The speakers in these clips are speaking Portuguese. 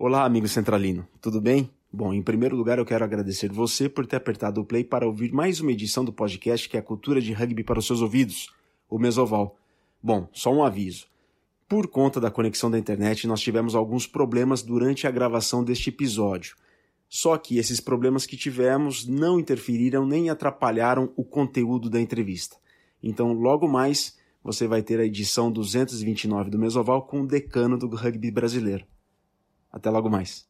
Olá, amigo centralino, tudo bem? Bom, em primeiro lugar, eu quero agradecer você por ter apertado o play para ouvir mais uma edição do podcast que é a cultura de rugby para os seus ouvidos, o Mesoval. Bom, só um aviso. Por conta da conexão da internet, nós tivemos alguns problemas durante a gravação deste episódio. Só que esses problemas que tivemos não interferiram nem atrapalharam o conteúdo da entrevista. Então, logo mais, você vai ter a edição 229 do Mesoval com o decano do rugby brasileiro. Até logo mais.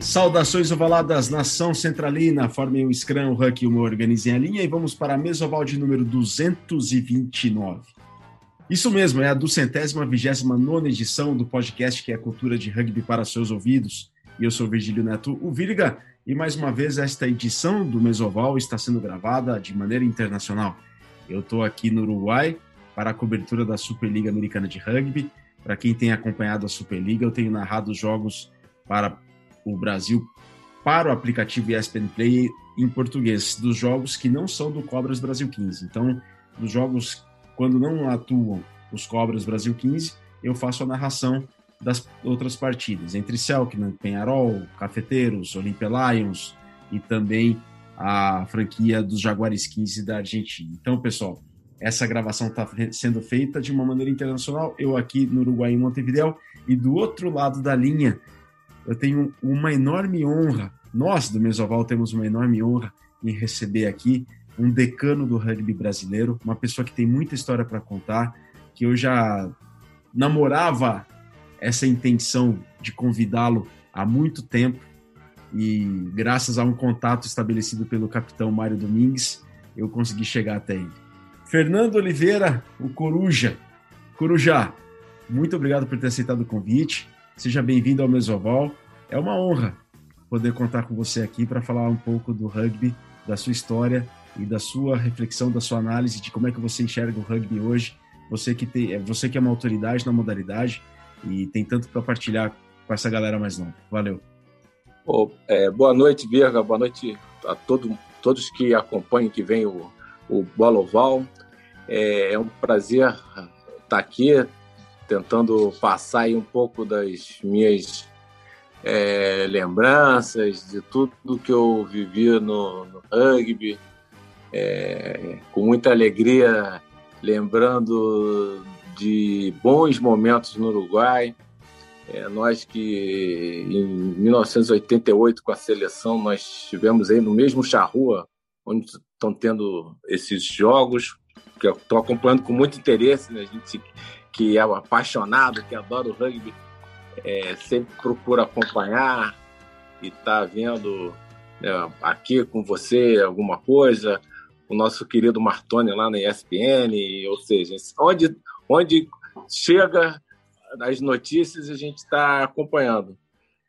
Saudações ovaladas, nação centralina, formem o Scrum, o Huck e o Organizem a Linha e vamos para a Mesoval de número 229. Isso mesmo, é a duzentésima, vigésima nona edição do podcast que é a cultura de rugby para seus ouvidos. E eu sou Virgílio Neto o Virga, e mais uma vez esta edição do Mesoval está sendo gravada de maneira internacional. Eu estou aqui no Uruguai para a cobertura da Superliga Americana de Rugby. Para quem tem acompanhado a Superliga, eu tenho narrado jogos para o Brasil para o aplicativo ESPN Play em português, dos jogos que não são do Cobras Brasil 15. Então, dos jogos quando não atuam os Cobras Brasil 15, eu faço a narração das outras partidas, entre Selknam, Penharol, Cafeteiros, Olympia Lions e também a franquia dos Jaguares 15 da Argentina. Então, pessoal, essa gravação está sendo feita de uma maneira internacional, eu aqui no Uruguai, em Montevideo, e do outro lado da linha, eu tenho uma enorme honra, nós do Mesoval temos uma enorme honra em receber aqui um decano do rugby brasileiro, uma pessoa que tem muita história para contar, que eu já namorava essa intenção de convidá-lo há muito tempo e graças a um contato estabelecido pelo capitão Mário Domingues, eu consegui chegar até ele. Fernando Oliveira, o Coruja. Coruja, muito obrigado por ter aceitado o convite. Seja bem-vindo ao Mesoval. É uma honra poder contar com você aqui para falar um pouco do rugby, da sua história e da sua reflexão, da sua análise de como é que você enxerga o rugby hoje. Você que tem, é, você que é uma autoridade na modalidade e tem tanto para partilhar com essa galera mais nova. Valeu. Oh, é, boa noite, Virga. Boa noite a todo, todos que acompanham, que vem o, o Bola. É, é um prazer estar aqui tentando passar aí um pouco das minhas é, lembranças, de tudo que eu vivi no, no rugby, é, com muita alegria, lembrando de bons momentos no Uruguai. É, nós que em 1988 com a seleção nós estivemos aí no mesmo charrua onde estão tendo esses jogos que eu estou acompanhando com muito interesse, né? A gente que é apaixonado, que adora o rugby, é, sempre procura acompanhar e tá vendo né, aqui com você alguma coisa o nosso querido Martoni lá na ESPN, ou seja, onde, onde chega as notícias a gente está acompanhando.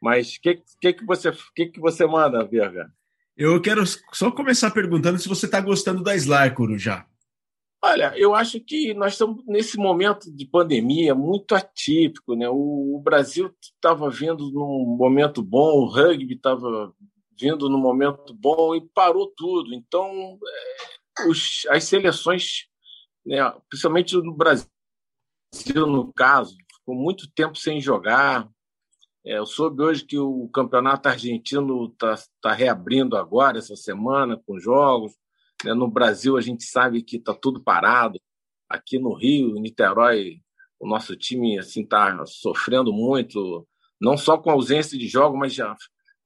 Mas o que, que, que, você, que, que você manda, Verga? Eu quero só começar perguntando se você está gostando da Slarcoro já. Olha, eu acho que nós estamos nesse momento de pandemia muito atípico, né? O, Brasil estava vindo num momento bom, o rugby estava vindo no momento bom e parou tudo. Então, é, os, as seleções, né, principalmente no Brasil, no caso, ficou muito tempo sem jogar. É, eu soube hoje que o campeonato argentino está tá reabrindo agora, essa semana, com jogos. Né? No Brasil, a gente sabe que está tudo parado. Aqui no Rio, Niterói, o nosso time assim está sofrendo muito, não só com ausência de jogo, mas já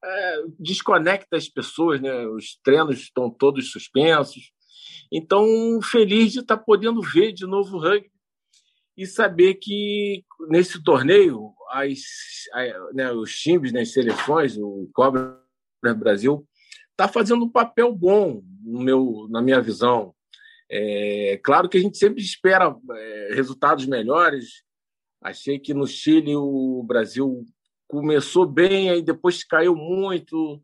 é, desconecta as pessoas, né? Os treinos estão todos suspensos. Então, feliz de estar tá podendo ver de novo o rugby e saber que nesse torneio as, né, os times, né, as seleções, o Cobra Brasil está fazendo um papel bom no meu, na minha visão. É, claro que a gente sempre espera é, resultados melhores. Achei que no Chile o Brasil começou bem, aí depois caiu muito.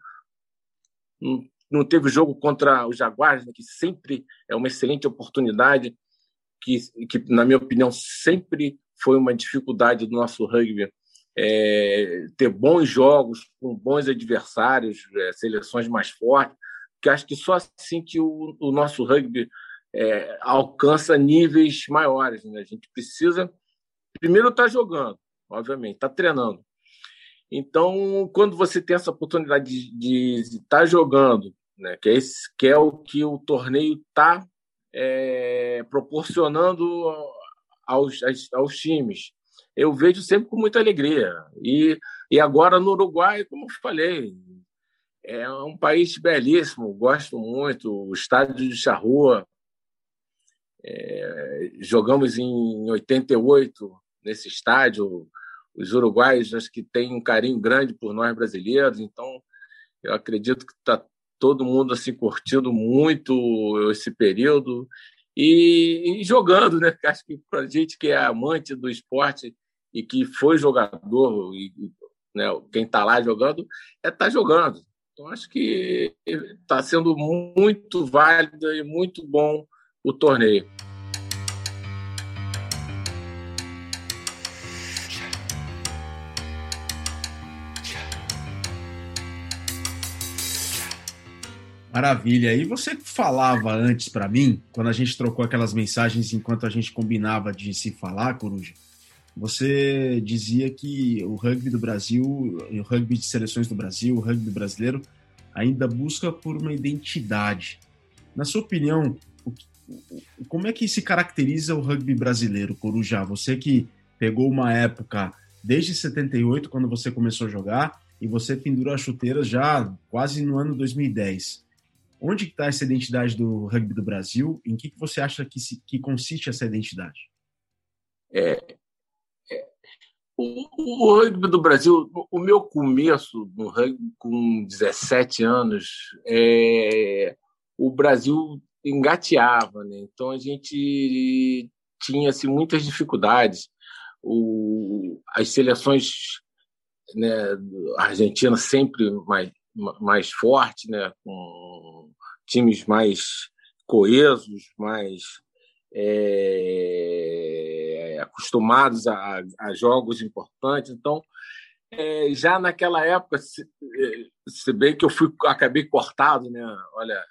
Não, não teve jogo contra os Jaguares, né, que sempre é uma excelente oportunidade, que, que, na minha opinião, sempre foi uma dificuldade do nosso rugby é, ter bons jogos com bons adversários, é, seleções mais fortes, que acho que só assim que o, o nosso rugby é, alcança níveis maiores. Né? A gente precisa, primeiro, estar tá jogando, obviamente, estar tá treinando. Então, quando você tem essa oportunidade de estar tá jogando, né, que, é esse, que é o que o torneio está é, proporcionando aos, aos times, eu vejo sempre com muita alegria. E, e agora no Uruguai, como eu falei, é um país belíssimo, gosto muito. O estádio de Charrua, é, jogamos em 88 nesse estádio. Os uruguaios acho que têm um carinho grande por nós brasileiros, então eu acredito que está todo mundo assim curtindo muito esse período e, e jogando, né? Acho que para gente que é amante do esporte e que foi jogador, e, né, quem está lá jogando, é estar tá jogando. Então, acho que está sendo muito válido e muito bom o torneio. Maravilha. E você falava antes para mim, quando a gente trocou aquelas mensagens enquanto a gente combinava de se falar, Coruja, você dizia que o rugby do Brasil, o rugby de seleções do Brasil, o rugby brasileiro, ainda busca por uma identidade. Na sua opinião, como é que se caracteriza o rugby brasileiro, Corujá? Você que pegou uma época desde 78, quando você começou a jogar, e você pendurou as chuteiras já quase no ano 2010. Onde está essa identidade do rugby do Brasil? Em que, que você acha que, se, que consiste essa identidade? É, o, o, rugby do Brasil, o meu começo no rugby com 17 anos, é, o Brasil engateava, né? então a gente tinha assim, muitas dificuldades. O, as seleções, né, Argentina sempre mais, mais forte, né, com times mais coesos, mais é, acostumados a, a, jogos importantes. Então, é, já naquela época, se, é, se, bem que eu fui, acabei cortado, né? Olha,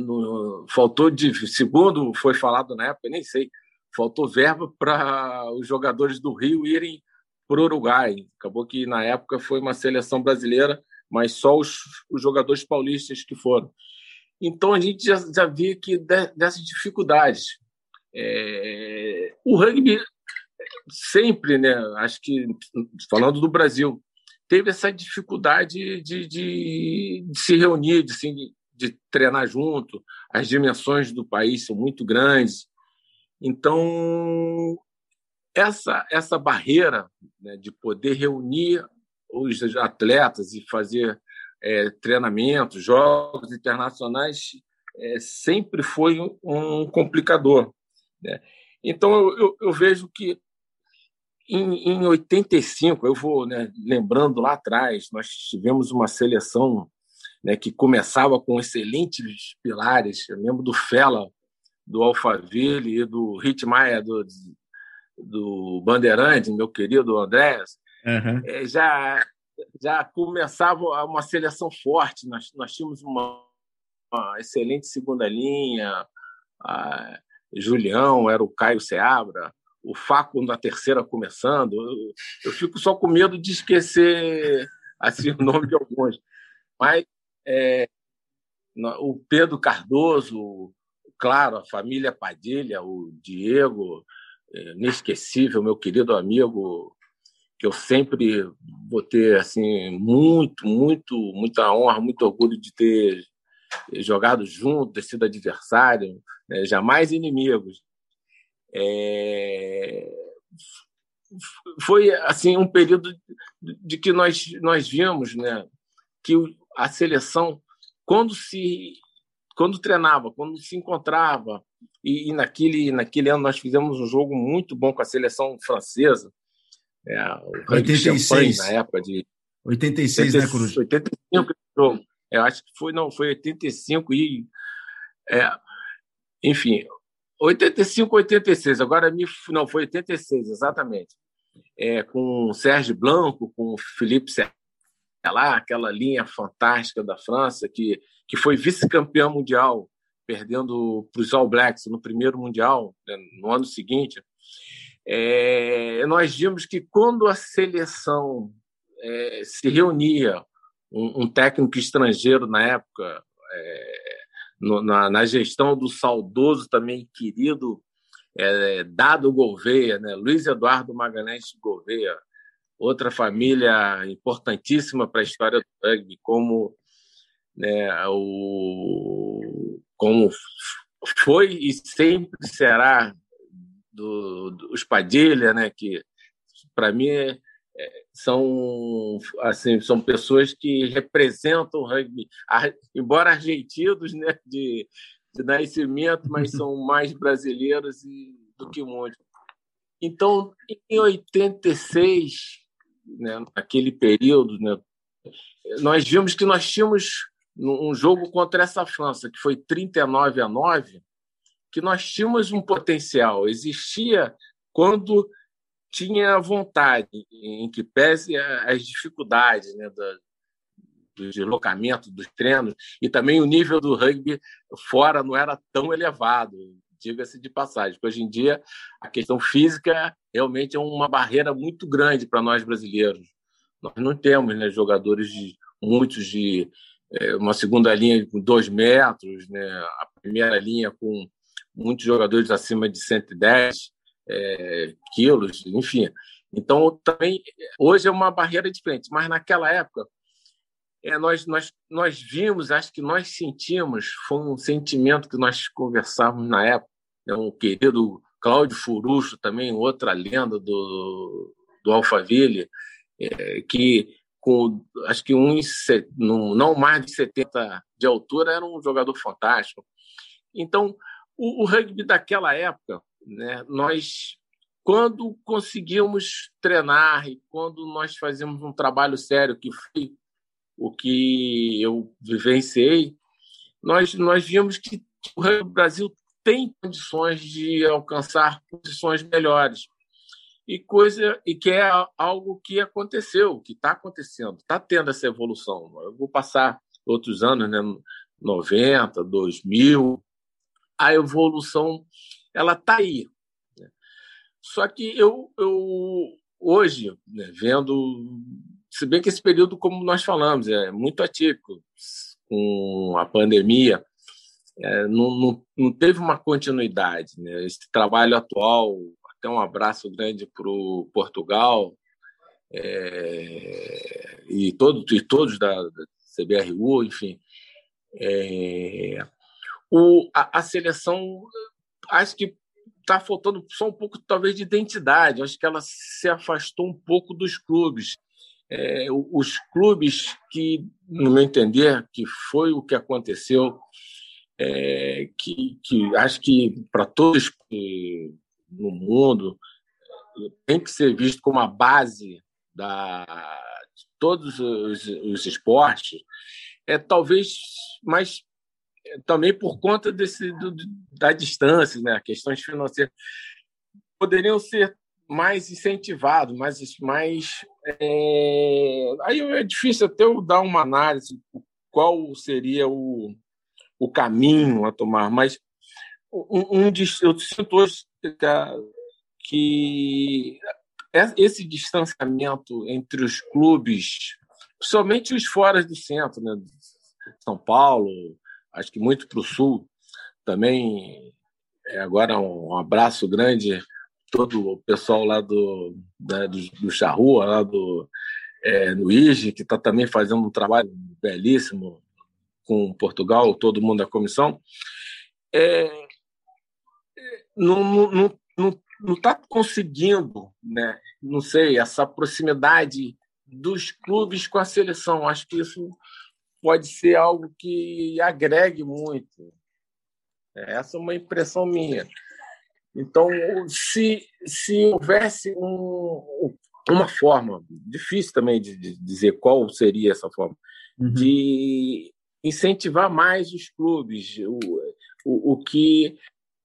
não, faltou de segundo foi falado na época, nem sei, faltou verba para os jogadores do Rio irem para o Uruguai. Acabou que na época foi uma seleção brasileira, mas só os, os jogadores paulistas que foram. Então a gente já, já via que de, dessas dificuldades. É, o rugby sempre, né, acho que falando do Brasil, teve essa dificuldade de, de, de se reunir, de, de, de, treinar junto. As dimensões do país são muito grandes. Então, essa, essa barreira né, de poder reunir os atletas e fazer é, treinamentos, jogos internacionais, é, sempre foi um complicador. Né? Então, eu, eu, eu, vejo que em, em 85, eu vou né, lembrando lá atrás, nós tivemos uma seleção né, que começava com excelentes pilares. Eu lembro do Fela, do Alphaville e do Hitmaia, do, do Bandeirante, meu querido Andréas. Uhum. Já, já começava uma seleção forte. Nós, nós tínhamos uma, uma excelente segunda linha. A, Julião, era o Caio Seabra, o Faco na terceira começando. Eu, eu fico só com medo de esquecer assim, o nome de alguns. Mas é, o Pedro Cardoso, claro, a família Padilha, o Diego, é, inesquecível, meu querido amigo, que eu sempre vou ter assim muito, muito, muita honra, muito orgulho de ter jogado junto, ter sido adversário, né? jamais inimigos. É... Foi assim um período de que nós nós vimos, né, que a seleção quando se quando treinava, quando se encontrava e, e naquele naquele ano nós fizemos um jogo muito bom com a seleção francesa, é, o 86 na época de 86, 80, né, Cruz? 85 jogo. Eu acho que foi, não, foi 85 e. É, enfim, 85, 86. Agora me. Não, foi 86, exatamente. é, com o Sérgio Blanco, com o Felipe lá, aquela linha fantástica da França, que, que foi vice-campeão mundial, perdendo para os All Blacks no primeiro Mundial, né, no ano seguinte. É, nós vimos que quando a seleção é, se reunia, um, um, técnico estrangeiro na época, é, no, na, na, gestão do saudoso também querido é, Dado Gouveia, né, Luiz Eduardo Magalhães Gouveia, outra família importantíssima para a história do rugby, como, né, o, como foi e sempre será do, do Espadilha, né, que para mim é, são assim são pessoas que representam o rugby, embora argentinos, né, de, de nascimento, mas são mais brasileiros do que muitos. Então, em 86, né, naquele período, né, nós vimos que nós tínhamos um jogo contra essa França, que foi 39 a 9, que nós tínhamos um potencial. Existia quando tinha vontade, em que pese as dificuldades né, do, do deslocamento, dos treinos, e também o nível do rugby fora não era tão elevado diga-se de passagem. Hoje em dia, a questão física realmente é uma barreira muito grande para nós brasileiros. Nós não temos né, jogadores de muitos de é, uma segunda linha com dois metros, né, a primeira linha com muitos jogadores acima de 110 é, quilos, enfim. Então, também, hoje é uma barreira diferente, mas naquela época, é, nós, nós, nós vimos, acho que nós sentimos, foi um sentimento que nós conversávamos na época, né, um querido Cláudio Furucho, também outra lenda do, do Alphaville, é, que com acho que um, não mais de 70 de altura era um jogador fantástico. Então, o, o rugby daquela época, né, nós quando conseguimos treinar e quando nós fazíamos um trabalho sério, que foi o que eu vivenciei, nós, nós vimos que o rugby Brasil tem condições de alcançar posições melhores. E coisa e que é algo que aconteceu, que está acontecendo, está tendo essa evolução. Eu vou passar outros anos, né, 90, 2000, a evolução ela está aí. Né? Só que eu, eu hoje, né, vendo, se bem que esse período, como nós falamos, é muito atípico, com a pandemia, é, não, não, não, teve uma continuidade. Né? Esse trabalho atual, até um abraço grande para o Portugal é, e, todo, e todos da, CBRU, enfim. É, o, a, a, seleção, acho que está faltando só um pouco, talvez, de identidade. Acho que ela se afastou um pouco dos clubes. É, os clubes que, no meu entender, que foi o que aconteceu, é, que, que acho que para todos no mundo tem que ser visto como a base da, de todos os, os esportes, é talvez mais também por conta desse, do, da distância, né? questões financeiras, poderiam ser mais incentivados, mais. mais é... Aí é difícil até eu dar uma análise qual seria o, o caminho a tomar, mas um, um eu sinto hoje que esse distanciamento entre os clubes, somente os fora do centro, né? São Paulo, acho que muito para o sul também. É agora um abraço grande todo o pessoal lá do, né, do, do Charrua, lá do é, no IGE, que está também fazendo um trabalho belíssimo com Portugal, todo mundo da comissão, é, não está não, não, tá conseguindo, né, não sei, essa proximidade dos clubes com a seleção. Acho que isso pode ser algo que agregue muito. Essa é uma impressão minha. Então, se, se houvesse um, uma forma, difícil também de, de, dizer qual seria essa forma, uhum. de incentivar mais os clubes, o, o, o que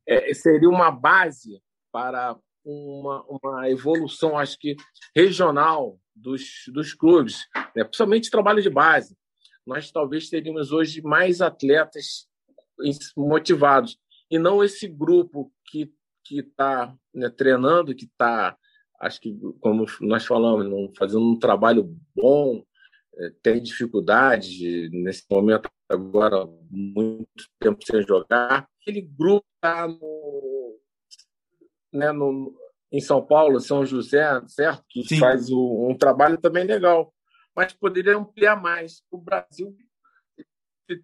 é, seria uma base para uma, uma evolução, acho que regional dos, dos clubes, né? principalmente trabalho de base. Nós talvez teríamos hoje mais atletas motivados e não esse grupo que que está né, treinando, que está, acho que como nós falamos, fazendo um trabalho bom, é, tem dificuldade nesse momento agora muito tempo sem jogar. Aquele grupo está no, né, no, em São Paulo, São José, certo? Que Sim. faz o, um trabalho também legal. Mas poderia ampliar mais. O Brasil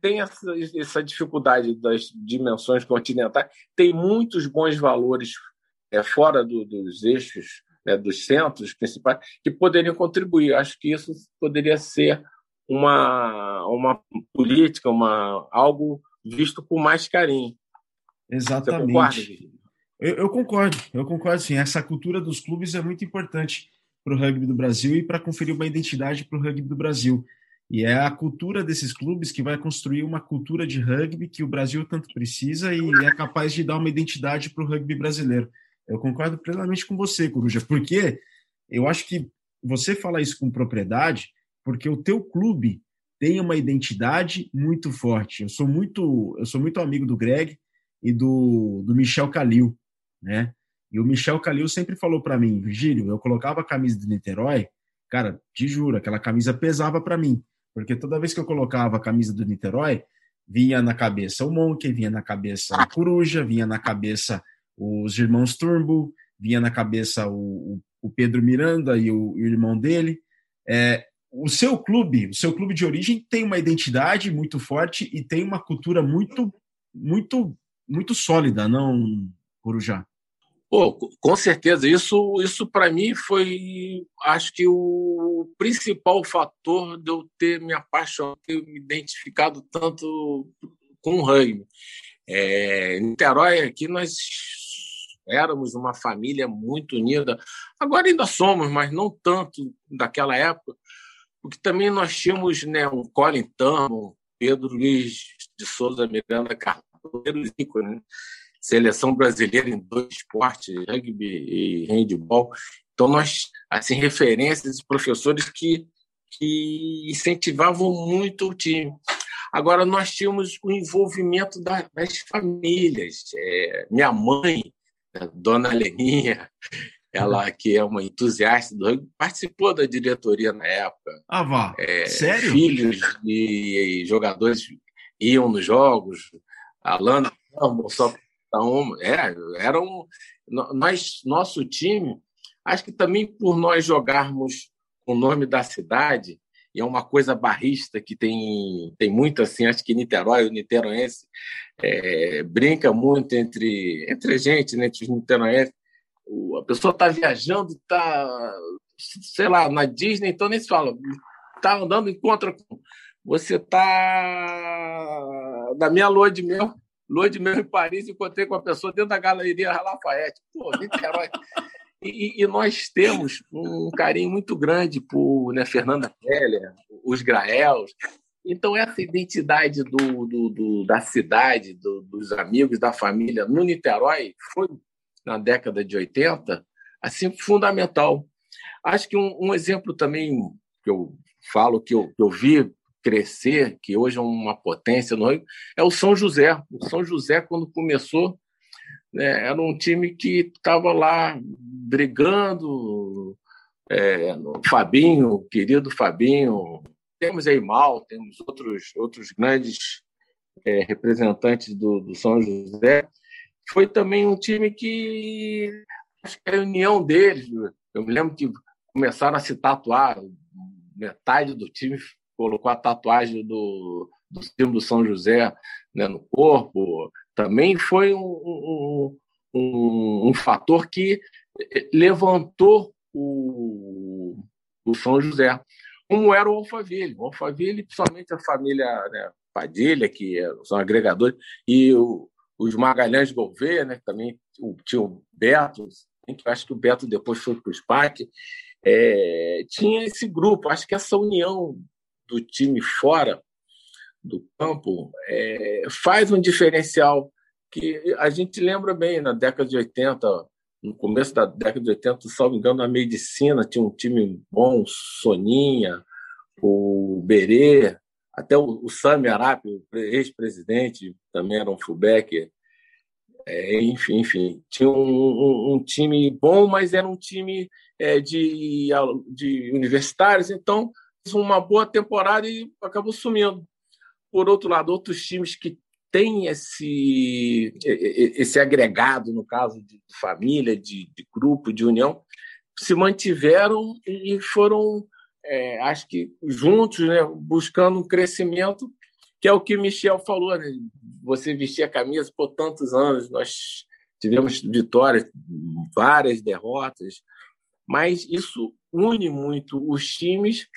tem essa, essa dificuldade das dimensões continentais, tem muitos bons valores é, fora do, dos eixos, né, dos centros principais, que poderiam contribuir. Acho que isso poderia ser uma, uma política, uma, algo visto com mais carinho. Exatamente. Eu, eu, concordo, eu concordo sim. Essa cultura dos clubes é muito importante para o rugby do Brasil e para conferir uma identidade para o rugby do Brasil. E é a cultura desses clubes que vai construir uma cultura de rugby que o Brasil tanto precisa e é capaz de dar uma identidade para o rugby brasileiro. Eu concordo plenamente com você, Coruja, porque eu acho que você fala isso com propriedade, porque o teu clube tem uma identidade muito forte. Eu sou muito, eu sou muito amigo do Greg e do, do Michel Calil, né? E o Michel Calil sempre falou para mim, Virgílio, eu colocava a camisa do Niterói, cara, te juro, aquela camisa pesava para mim, porque toda vez que eu colocava a camisa do Niterói, vinha na cabeça o Monk, vinha na cabeça a Coruja, vinha na cabeça os irmãos Turnbull, vinha na cabeça o, o Pedro Miranda e o, o irmão dele. É, o seu clube, o seu clube de origem tem uma identidade muito forte e tem uma cultura muito, muito, muito sólida, não, Corujá? Pô, com certeza. Isso, isso para mim foi, acho que o principal fator de eu ter me apaixonado, ter me identificado tanto com o rugby. É, Niterói, aqui nós éramos uma família muito unida. Agora ainda somos, mas não tanto daquela época, porque também nós tínhamos né, um Colin Tamo, Pedro Luiz de Souza Miranda Carlos, Zico, né? Seleção brasileira em dois esportes, rugby e handball. Então, nós, assim, referências, professores que, que incentivavam muito o time. Agora, nós tínhamos o envolvimento das, das famílias. É, minha mãe, Dona Leninha, ela que é uma entusiasta do rugby, participou da diretoria na época. Ah, vá. É, Sério? Filhos de jogadores iam nos jogos. A Lana só então, é, era um, nós, nosso time, acho que também por nós jogarmos o nome da cidade, e é uma coisa barrista que tem, tem muito assim, acho que Niterói, o niteroense, é, brinca muito entre, entre a gente, né, entre os niteroenses. A pessoa está viajando, está, sei lá, na Disney, então nem se fala, está andando, encontra com. Você está na minha lua de mel, lua de mel em Paris, encontrei com a pessoa dentro da Galeria Lafayette. Pô, Niterói. E, e, nós temos um carinho muito grande por né, Fernanda Keller, os Graels. Então, essa identidade do, do, do da cidade, do, dos amigos, da família no Niterói foi, na década de 80, assim, fundamental. Acho que um, um exemplo também que eu falo, que eu, que eu vi crescer, que hoje é uma potência no é o São José. O São José, quando começou, né, era um time que estava lá brigando. É, Fabinho, querido Fabinho, temos aí Mal, temos outros, outros grandes é, representantes do, do São José. Foi também um time que acho que a união deles. Eu me lembro que começaram a se tatuar, metade do time colocou a tatuagem do, do símbolo do São José né, no corpo, também foi um, um, um, um fator que levantou o, o São José, como era o Alphaville. O Alphaville, principalmente a família né, Padilha, que é, são agregadores, e o, os Magalhães Gouveia, né, que também tinha o Beto, que eu acho que o Beto depois foi para o SPAC, é, tinha esse grupo. Acho que essa união do time fora do campo é, faz um diferencial que a gente lembra bem na década de 80 no começo da década de 80, salvo engano, na medicina tinha um time bom, Soninha, o Berê, até o, o Sami Arap, ex-presidente, também era um fullback. É, enfim, enfim, tinha um, um, um, time bom, mas era um time é, de, de universitários, então uma boa temporada e acabou sumindo. Por outro lado, outros times que têm esse, esse agregado, no caso de família, de, de grupo, de união, se mantiveram e foram, é, acho que juntos, né, buscando um crescimento, que é o que Michel falou. Né? Você vestir a camisa por tantos anos, nós tivemos vitórias, várias derrotas, mas isso une muito os times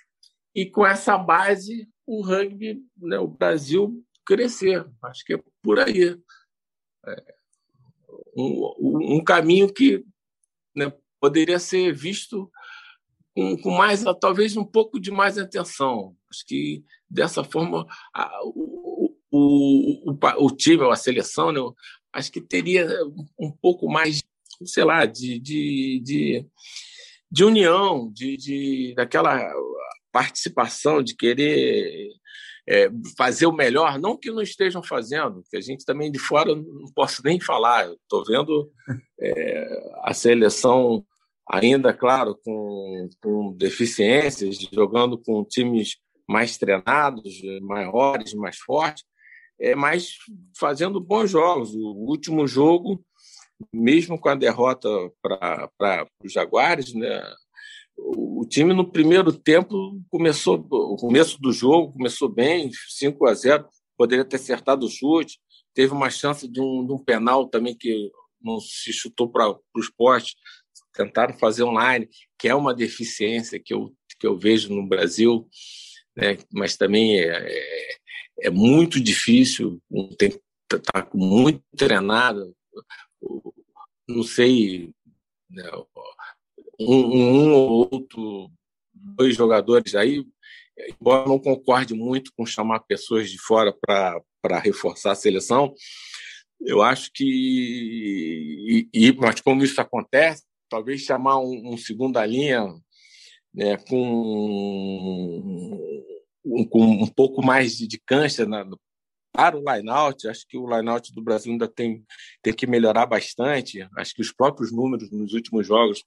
e com essa base o rugby, né, o Brasil crescer. Acho que é por aí. É um, um caminho que né, poderia ser visto com, com, mais, talvez um pouco de mais atenção. Acho que dessa forma a, o, o, o, o, time, a seleção, né, acho que teria um pouco mais, sei lá, de, de, de, de união, de, de daquela participação, de querer é, fazer o melhor, não que não estejam fazendo, que a gente também de fora não posso nem falar. Estou vendo é, a seleção ainda, claro, com, com deficiências, jogando com times mais treinados, maiores, mais fortes, é, mas fazendo bons jogos. O último jogo, mesmo com a derrota para os Jaguares, né, o time no primeiro tempo começou, o começo do jogo começou bem, 5 a 0 poderia ter acertado o chute, teve uma chance de um, de um penal também que não se chutou para o esporte, tentaram fazer online, que é uma deficiência que eu, que eu vejo no Brasil, né? mas também é, é, é muito difícil, tem tá muito treinado, não sei, né? Um, um ou outro, dois jogadores aí, embora não concorde muito com chamar pessoas de fora para reforçar a seleção, eu acho que, e, mas como isso acontece, talvez chamar um, um segunda linha né, com, um, com um pouco mais de, de cancha na, para o line-out, acho que o line-out do Brasil ainda tem, tem que melhorar bastante. Acho que os próprios números nos últimos jogos.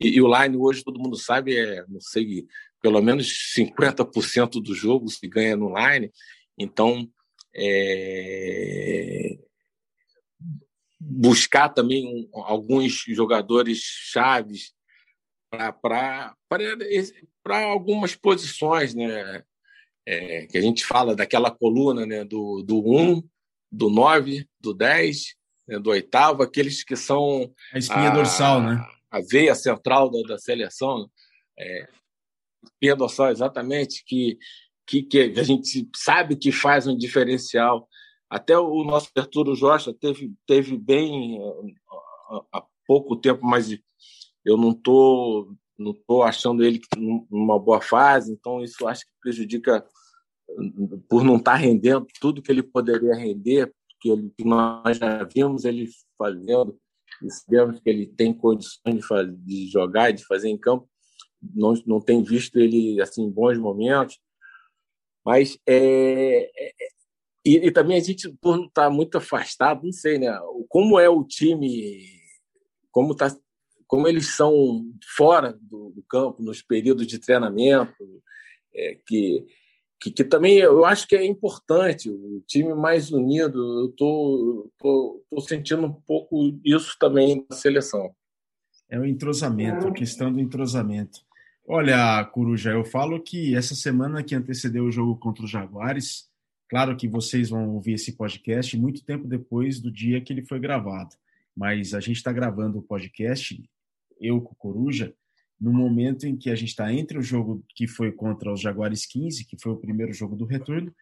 E, e o line hoje, todo mundo sabe, é, não sei, pelo menos 50% do jogo se ganha no line. Então, é, buscar também um, alguns jogadores chaves para algumas posições, né? É, que a gente fala daquela coluna né, do, do 1, do 9, do 10, né, do oitavo, aqueles que são. A espinha a, dorsal, né? A veia central da, da seleção. É, espinha dorsal, exatamente, que, que, que a gente sabe que faz um diferencial. Até o nosso Arturo Josta teve, teve bem há pouco tempo, mas eu não estou não estou achando ele numa boa fase, então isso acho que prejudica por não estar tá rendendo tudo que ele poderia render, porque ele, que nós já vimos ele fazendo e sabemos que ele tem condições de, fazer, de jogar de fazer em campo, não, não tem visto ele assim em bons momentos, mas é, é, e, e, também a gente por estar tá muito afastado, não sei, né? Como é o time, como está como eles são fora do, do campo, nos períodos de treinamento, é, que, que, que, também eu acho que é importante, o time mais unido, eu tô, tô, tô, sentindo um pouco isso também na seleção. É o entrosamento, a questão do entrosamento. Olha, Coruja, eu falo que essa semana que antecedeu o jogo contra os Jaguares, claro que vocês vão ouvir esse podcast muito tempo depois do dia que ele foi gravado, mas a gente está gravando o podcast eu com o Coruja, no momento em que a gente está entre o jogo que foi contra os Jaguares 15, que foi o primeiro jogo do retorno,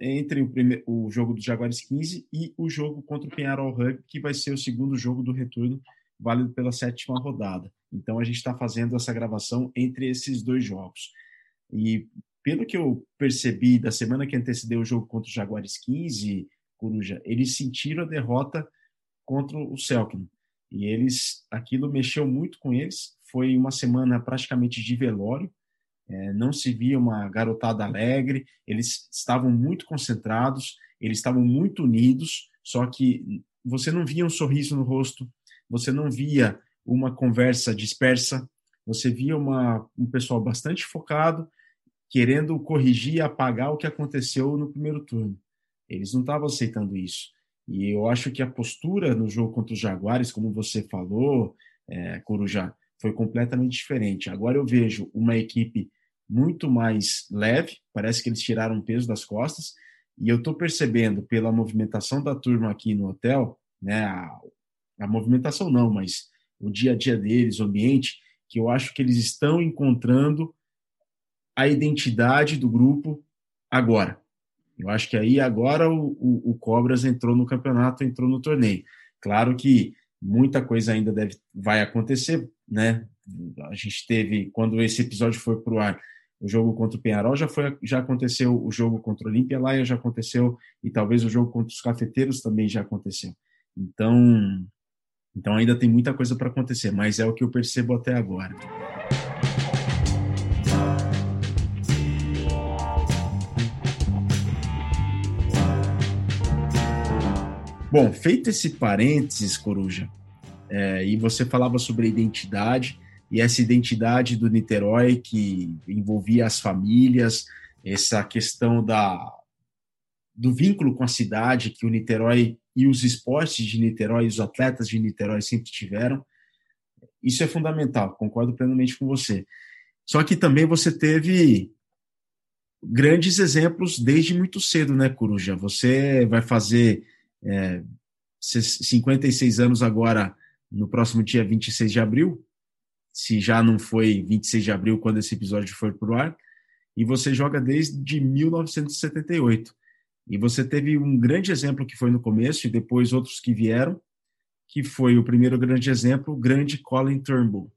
entre o, primeiro, o jogo dos Jaguares 15 e o jogo contra o Penharol Rugby, que vai ser o segundo jogo do retorno, válido pela sétima rodada. Então a gente está fazendo essa gravação entre esses dois jogos. E pelo que eu percebi da semana que antecedeu o jogo contra os Jaguares 15, Coruja, eles sentiram a derrota contra o Selknam. E eles, aquilo mexeu muito com eles. Foi uma semana praticamente de velório. É, não se via uma garotada alegre. Eles estavam muito concentrados. Eles estavam muito unidos. Só que você não via um sorriso no rosto. Você não via uma conversa dispersa. Você via uma, um pessoal bastante focado, querendo corrigir apagar o que aconteceu no primeiro turno. Eles não estavam aceitando isso. E eu acho que a postura no jogo contra os Jaguares, como você falou, é, Corujá, foi completamente diferente. Agora eu vejo uma equipe muito mais leve, parece que eles tiraram peso das costas, e eu estou percebendo pela movimentação da turma aqui no hotel, né, a, a movimentação não, mas o dia a dia deles, o ambiente, que eu acho que eles estão encontrando a identidade do grupo agora. Eu acho que aí agora o, o, o, Cobras entrou no campeonato, entrou no torneio. Claro que muita coisa ainda deve, vai acontecer, né? A gente teve, quando esse episódio foi para o ar, o jogo contra o Penharol já, foi, já aconteceu, o jogo contra o Olímpia Laia já aconteceu, e talvez o jogo contra os Cafeteiros também já aconteceu. Então, então ainda tem muita coisa para acontecer, mas é o que eu percebo até agora. Bom, feito esse parênteses, Coruja, é, e você falava sobre a identidade, e essa identidade do Niterói que envolvia as famílias, essa questão da, do vínculo com a cidade que o Niterói e os esportes de Niterói, os atletas de Niterói sempre tiveram. Isso é fundamental, concordo plenamente com você. Só que também você teve grandes exemplos desde muito cedo, né, Coruja? Você vai fazer é, 56 anos agora, no próximo dia 26 de abril, se já não foi 26 de abril quando esse episódio foi pro ar, e você joga desde 1978. E você teve um grande exemplo que foi no começo e depois outros que vieram, que foi o primeiro grande exemplo, o grande Colin Turnbull.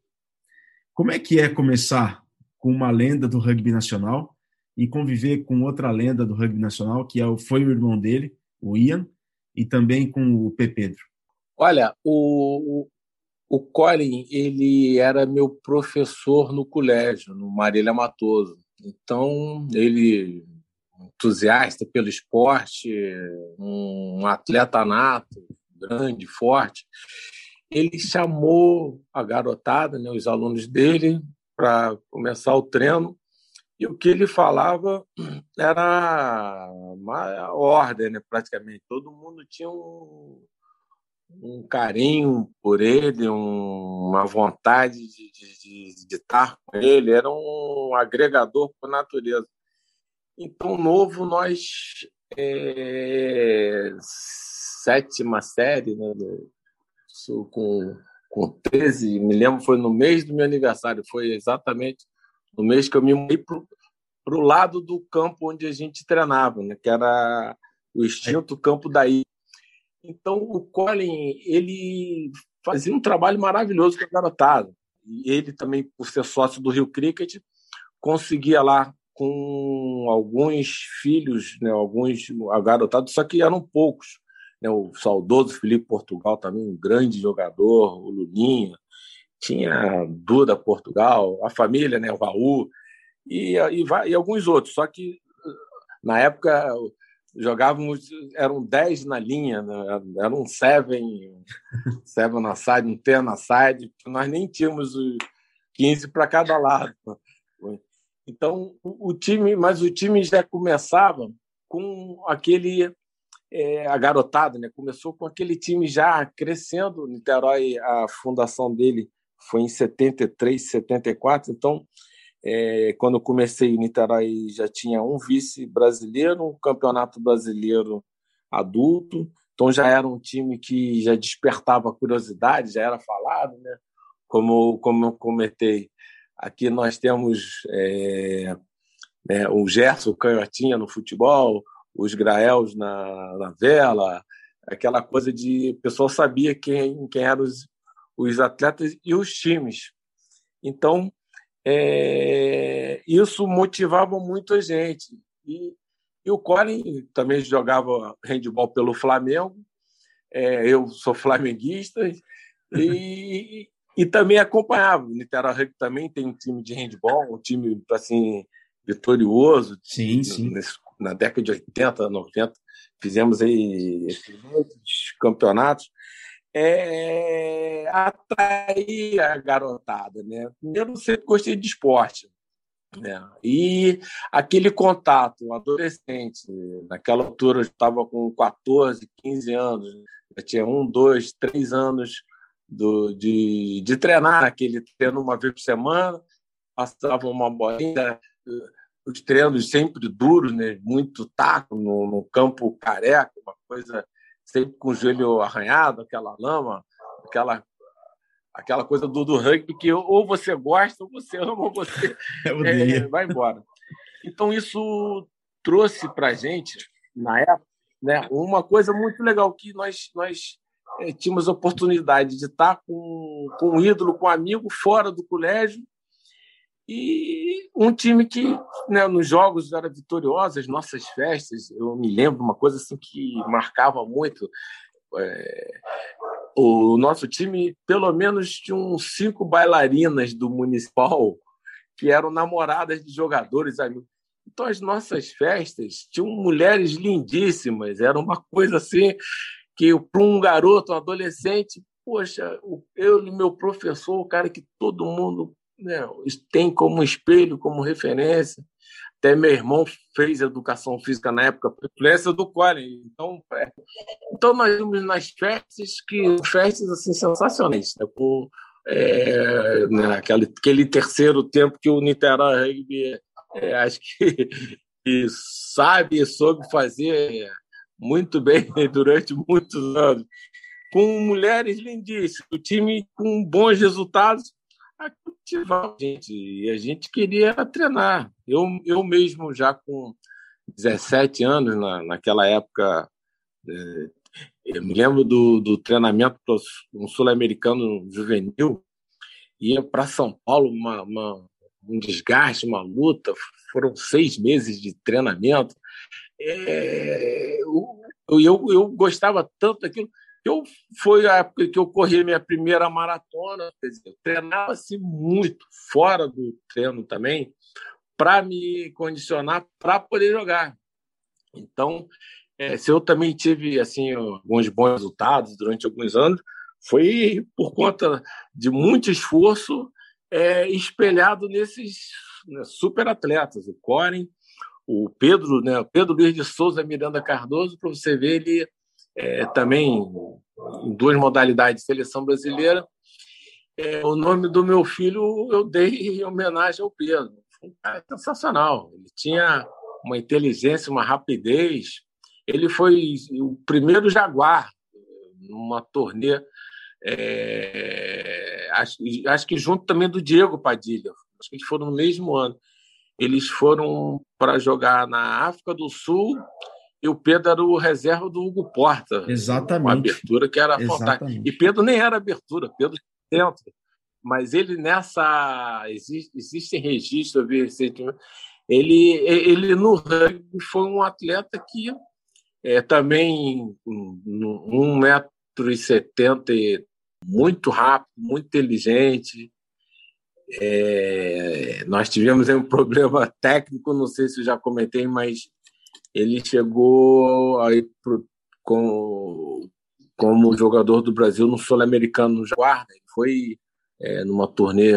Como é que é começar com uma lenda do rugby nacional e conviver com outra lenda do rugby nacional, que é o, foi o irmão dele, o Ian, e também com o P. Pedro? Olha, o, o Colin, ele era meu professor no colégio, no Marília Matoso. Então, ele entusiasta pelo esporte, um atleta nato, grande, forte. Ele chamou a garotada, né, os alunos dele, para começar o treino e o que ele falava era uma ordem, né, praticamente. Todo mundo tinha um, um carinho por ele, um, uma vontade de, de, de, de, estar com ele. Era um agregador por natureza. Então, novo, nós, é, sétima série, né, com, com 13, me lembro, foi no mês do meu aniversário, foi exatamente no mês que eu me mudei para o lado do campo onde a gente treinava, né? que era o extinto campo daí. Então, o Colin, ele fazia um trabalho maravilhoso com a garotada. E ele também, por ser sócio do Rio Cricket, conseguia lá com alguns filhos, né, alguns garotados, só que eram poucos. Né, o saudoso Felipe Portugal também, um grande jogador, o Luninha, tinha Duda Portugal, a família, né, o Raul, e, e, e alguns outros. Só que na época jogávamos, eram 10 na linha, né? era um 7, 7 na side, um 10 na side, nós nem tínhamos 15 para cada lado. Então, o, o, time, mas o time já começava com aquele é, a garotada, né? Começou com aquele time já crescendo. Niterói, a fundação dele foi em 73, 74. Então, é, quando eu comecei em Niterói, já tinha um vice brasileiro, um campeonato brasileiro adulto. Então, já era um time que já despertava curiosidade, já era falado, né? Como, como eu comentei, aqui nós temos é, né, o Gerson Canhotinha no futebol, os Graels na, na vela, aquela coisa de o pessoal sabia quem, quem eram os, os atletas e os times. Então, é, isso motivava muito a gente. E, e, o Colin também jogava handball pelo Flamengo, é, eu sou flamenguista, E, e também acompanhava. O Niterói Rugby também tem um time de handball, um time assim vitorioso. Sim, sim. Na década de 80, 90, fizemos aí campeonatos. É, atrair a garotada, né? Eu sempre gostei de esporte. Né? E aquele contato, um adolescente, naquela altura eu estava com 14, 15 anos, eu tinha um, dois, três anos do, de, de treinar aquele treino uma vez por semana, passava uma bolinha, os treinos sempre duros, né? muito taco no, no campo careca, uma coisa sempre com o joelho arranhado, aquela lama, aquela aquela coisa do, do rugby que ou você gosta, ou você ama, ou você é, vai embora. Então, isso trouxe para a gente, na época, né, uma coisa muito legal, que nós, nós é, tínhamos a oportunidade de estar com, com um ídolo, com um amigo, fora do colégio, e um time que né, nos jogos era vitorioso, as nossas festas, eu me lembro uma coisa assim que marcava muito. É, o nosso time, pelo menos, tinha uns cinco bailarinas do municipal que eram namoradas de jogadores amigos. Então, as nossas festas tinham mulheres lindíssimas, era uma coisa assim que, para um garoto, um adolescente, poxa, eu e meu professor, o cara que todo mundo né, tem como espelho, como referência. Até meu irmão fez educação física na época, influência do Colin. Então, é. então nós vimos nas festas que festas assim sensacionais, né? com é, né, aquele, terceiro tempo que o Niterói Rugby é, acho que, sabe e soube fazer muito bem durante muitos anos, com mulheres lindíssimas, o time com bons resultados a cultivar a gente. E a gente queria treinar. Eu, eu mesmo, já com 17 anos, na, naquela época, é, eu me lembro do, do treinamento para um sul-americano juvenil, ia para São Paulo, uma, uma, um desgaste, uma luta, foram seis meses de treinamento. É, eu, eu, eu gostava tanto daquilo eu foi a época que eu corri minha primeira maratona, quer dizer, treinava-se muito fora do treino também para me condicionar para poder jogar. Então, é, se eu também tive assim alguns bons resultados durante alguns anos, foi por conta de muito esforço é, espelhado nesses né, super atletas, o Coren, o Pedro, né, Pedro Luiz de Souza Miranda Cardoso, para você ver ele é, também em duas modalidades de seleção brasileira. É, o nome do meu filho eu dei em homenagem ao Pedro. Foi um cara sensacional. Ele tinha uma inteligência, uma rapidez. Ele foi o primeiro Jaguar numa turnê. É, acho, acho que junto também do Diego Padilha. Acho que eles foram no mesmo ano. Eles foram para jogar na África do Sul e o Pedro era o reserva do Hugo Porta. Exatamente. Uma abertura que era fantástica. E Pedro nem era abertura, Pedro centro. Mas ele nessa. Existe, existem registros, eu vi recentemente. Ele, ele no rugby foi um atleta que é, também um metro e setenta muito rápido, muito inteligente. É, nós tivemos um problema técnico, não sei se eu já comentei, mas ele chegou aí pro, com, como jogador do Brasil no Sul-Americano no Guarda. Ele foi é, numa turnê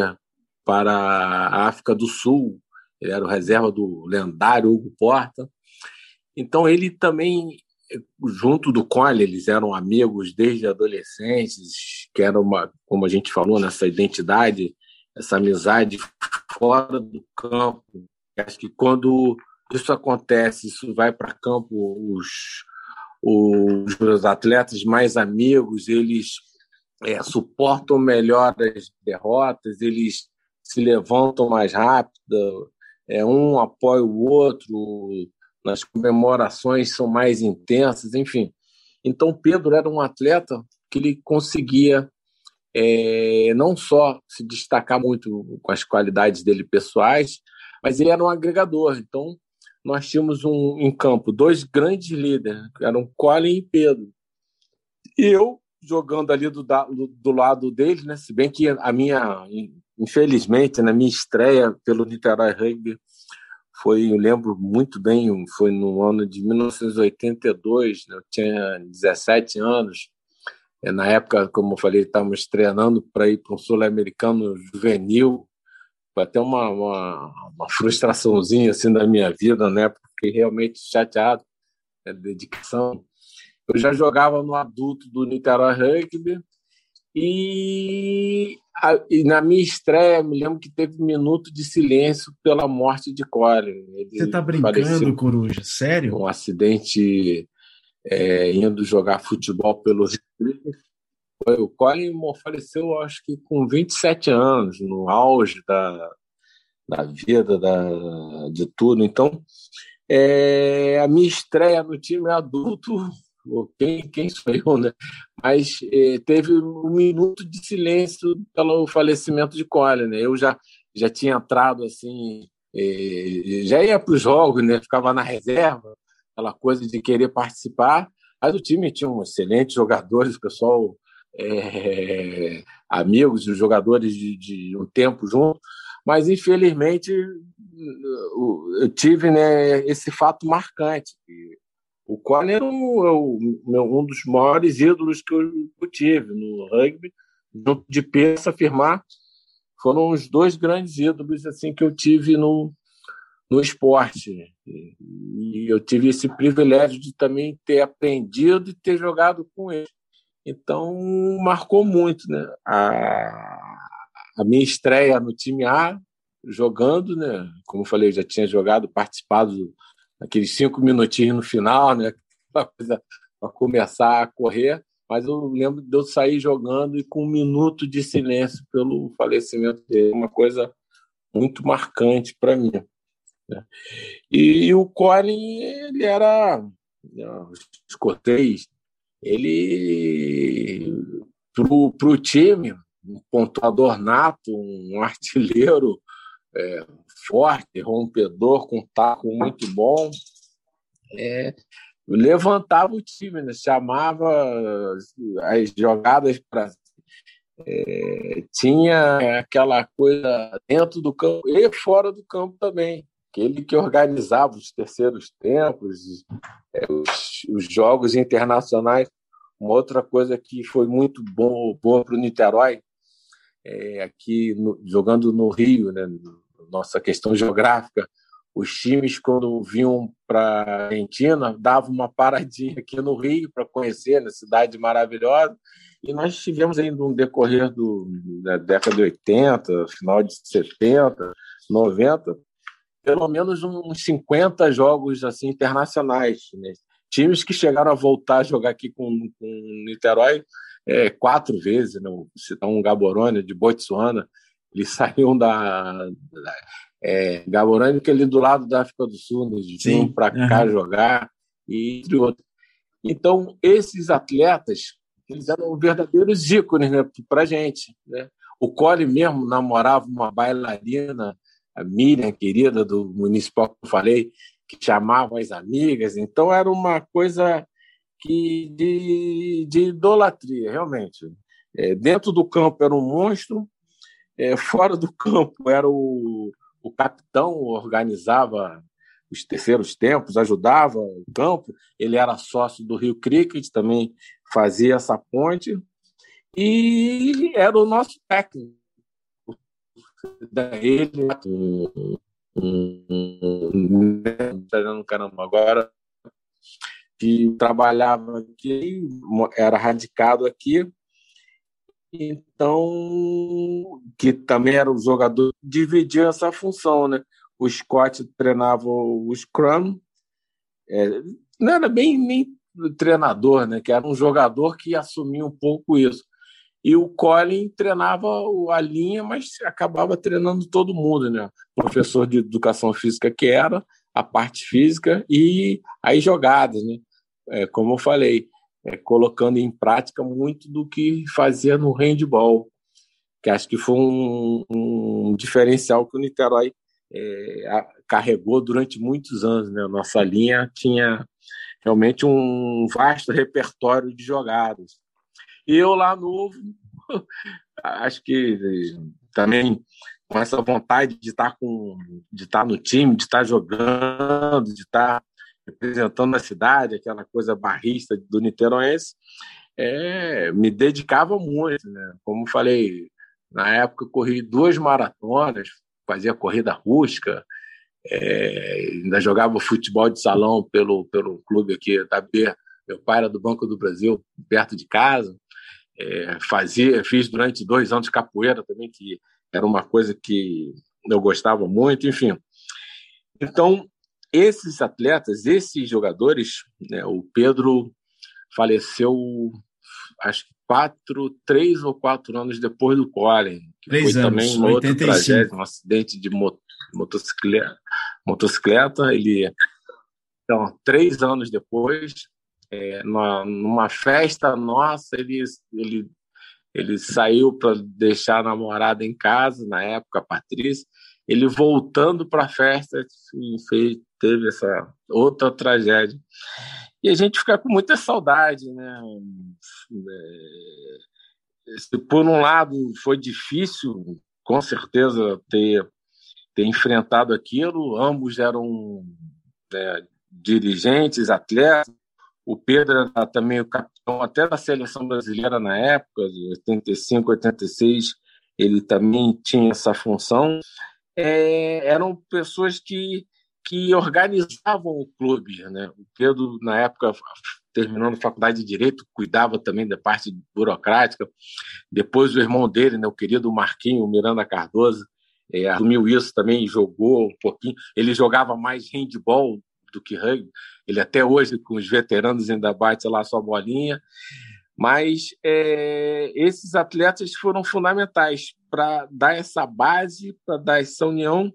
para a África do Sul. Ele era o reserva do lendário Hugo Porta. Então ele também, junto do Cole, eles eram amigos desde adolescentes, que era uma, como a gente falou, nessa identidade, essa amizade fora do campo. Acho que quando isso acontece, isso vai para campo, os, os meus atletas mais amigos, eles é, suportam melhor as derrotas, eles se levantam mais rápido, é, um apoia o outro, nas comemorações são mais intensas, enfim. Então, Pedro era um atleta que ele conseguia é, não só se destacar muito com as qualidades dele pessoais, mas ele era um agregador. Então, nós tínhamos um, em campo dois grandes líderes, que eram Colin e Pedro. E eu jogando ali do, do, do lado dele, né? Se bem que a minha, infelizmente, na minha estreia pelo Niterói Rugby foi, eu lembro muito bem, foi no ano de 1982, né? eu tinha 17 anos. É, na época, como eu falei, estávamos treinando para ir para um sul-americano juvenil. Foi até uma, uma, uma, frustraçãozinha assim da minha vida, né? Porque realmente chateado, né? dedicação. Eu já jogava no adulto do Niterói Rugby e, a, e, na minha estreia, me lembro que teve um minuto de silêncio pela morte de Colin. Ele Você tá brincando, Coruja? Sério? Um acidente é, indo jogar futebol pelo O Colin faleceu, acho que com 27 anos, no auge da, da vida, da, de tudo. Então, é, a minha estreia no time adulto quem, quem sou eu, né? Mas eh, teve um minuto de silêncio pelo falecimento de Colin, né? Eu já, já tinha entrado assim, eh, já ia para os jogos, né? Ficava na reserva, aquela coisa de querer participar. Mas o time tinha um excelentes jogadores, o pessoal é, amigos, os jogadores de, de um tempo junto, mas infelizmente eu tive né, esse fato marcante. O Colin era um, um, dos maiores ídolos que eu, tive no rugby, junto de Peça afirmar, foram os dois grandes ídolos assim que eu tive no, no esporte. E eu tive esse privilégio de também ter aprendido e ter jogado com ele. Então, marcou muito né? a, a minha estreia no time A, jogando, né? como eu falei, eu já tinha jogado, participado aqueles cinco minutinhos no final, né? Para começar a correr. Mas eu lembro de eu sair jogando e com um minuto de silêncio pelo falecimento dele, uma coisa muito marcante para mim. Né? E o Colin, ele era escotei, ele para o time, um pontuador nato, um artilheiro é, forte, rompedor, com taco muito bom. É, levantava o time, né? chamava as jogadas para. É, tinha aquela coisa dentro do campo e fora do campo também. Aquele que organizava os terceiros tempos, é, os, os, jogos internacionais. Uma outra coisa que foi muito bom, boa para o Niterói, é, aqui no, jogando no Rio, né, nossa questão geográfica, os times, quando vinham para a Argentina, davam uma paradinha aqui no Rio para conhecer, na cidade maravilhosa. E nós tivemos ainda no decorrer do, da década de 80, final de 70, 90, pelo menos uns 50 jogos assim internacionais. Né? Times que chegaram a voltar a jogar aqui com, com Niterói é, quatro vezes, né? citar um Gaborone de Botsuana, eles saíam da, da é, Gaborone, que é ali do lado da África do Sul, né? eles vinham para uhum. cá jogar, e entre outros. Então, esses atletas, eles eram verdadeiros ícones né, para a gente. Né? O Cole mesmo namorava uma bailarina, a Miriam, querida do municipal que eu falei, que chamavam as amigas. Então, era uma coisa que de, de idolatria, realmente. É, dentro do campo era um monstro, é, fora do campo, era o, o capitão, organizava os terceiros tempos, ajudava o campo. Ele era sócio do Rio Cricket, também fazia essa ponte. E era o nosso técnico. Ele, um, um, um, caramba, agora que trabalhava aqui, era radicado aqui, então, que também era o jogador, dividia essa função, né? O Scott treinava o Scrum, é, não era bem nem treinador, né? Que era um jogador que assumia um pouco isso. E o Colin treinava a linha, mas acabava treinando todo mundo, né? Professor de educação física que era, a parte física e as jogadas, né? É, como eu falei, é, colocando em prática muito do que fazia no handball, que acho que foi um, um diferencial que o Niterói é, carregou durante muitos anos. Né? A nossa linha tinha realmente um vasto repertório de jogadas. Eu lá novo, acho que também com essa vontade de estar com de estar no time, de estar jogando, de estar representando a cidade, aquela coisa barrista do Niteróense, é, me dedicava muito, né? Como falei, na época eu corri duas maratonas, fazia corrida rústica, é, ainda jogava futebol de salão pelo, pelo clube aqui da B. Meu pai era do Banco do Brasil, perto de casa. É, fazia, fiz durante dois anos capoeira também, que era uma coisa que eu gostava muito, enfim. Então, esses atletas, esses jogadores, né, o Pedro faleceu, acho que quatro, três ou quatro anos depois do Colin, que três foi anos, também uma 85. outra tragédia, um acidente de motocicleta. motocicleta ele, então, três anos depois, é, numa, numa festa nossa, ele, ele ele saiu para deixar a namorada em casa, na época, a Patrícia. Ele voltando para a festa, fez, teve essa outra tragédia. E a gente fica com muita saudade, né? É, por um lado, foi difícil, com certeza, ter, ter enfrentado aquilo. Ambos eram né, dirigentes, atletas, o Pedro era também o capitão até da seleção brasileira na época, de 85, 86, ele também tinha essa função. É, eram pessoas que, que organizavam o clube. Né? O Pedro, na época, terminando a faculdade de Direito, cuidava também da parte burocrática. Depois o irmão dele, né, o querido Marquinho Miranda Cardoso, é, assumiu isso também, jogou um pouquinho. Ele jogava mais handball do que rugby. Ele até hoje, com os veteranos, ainda bate lá sua bolinha. Mas é, esses atletas foram fundamentais para dar essa base, para dar essa união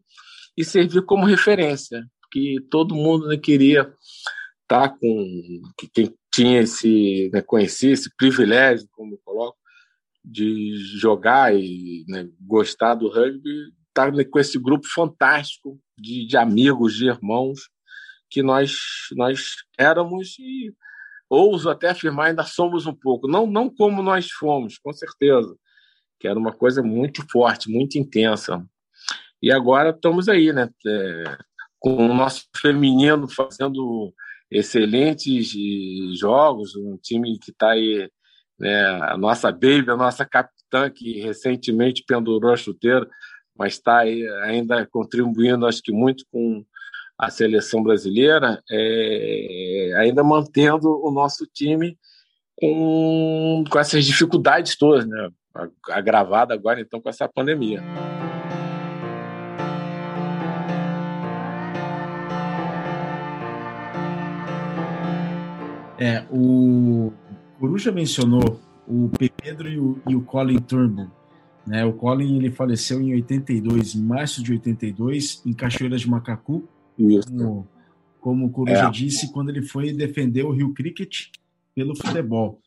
e servir como referência, porque todo mundo né, queria estar tá com que quem tinha esse né, conhecer esse privilégio, como eu coloco, de jogar e né, gostar do rugby, estar tá, com esse grupo fantástico de, de amigos, de irmãos que nós, nós éramos e ouso até afirmar ainda somos um pouco. Não, não como nós fomos, com certeza, que era uma coisa muito forte, muito intensa. E agora estamos aí, né? É, com o nosso feminino fazendo excelentes jogos, um time que está aí, né, a nossa baby, a nossa capitã, que recentemente pendurou a chuteira, mas está ainda contribuindo, acho que muito com a seleção brasileira, é, ainda mantendo o nosso time com, com essas dificuldades todas, né? agravada agora então com essa pandemia. É, o Coruja mencionou o Pedro e o, e o Colin Turnbull. Né? O Colin ele faleceu em 82, em março de 82, em Cachoeira de Macacu, como, como o Coruja é. disse, quando ele foi defender o Rio Cricket pelo futebol.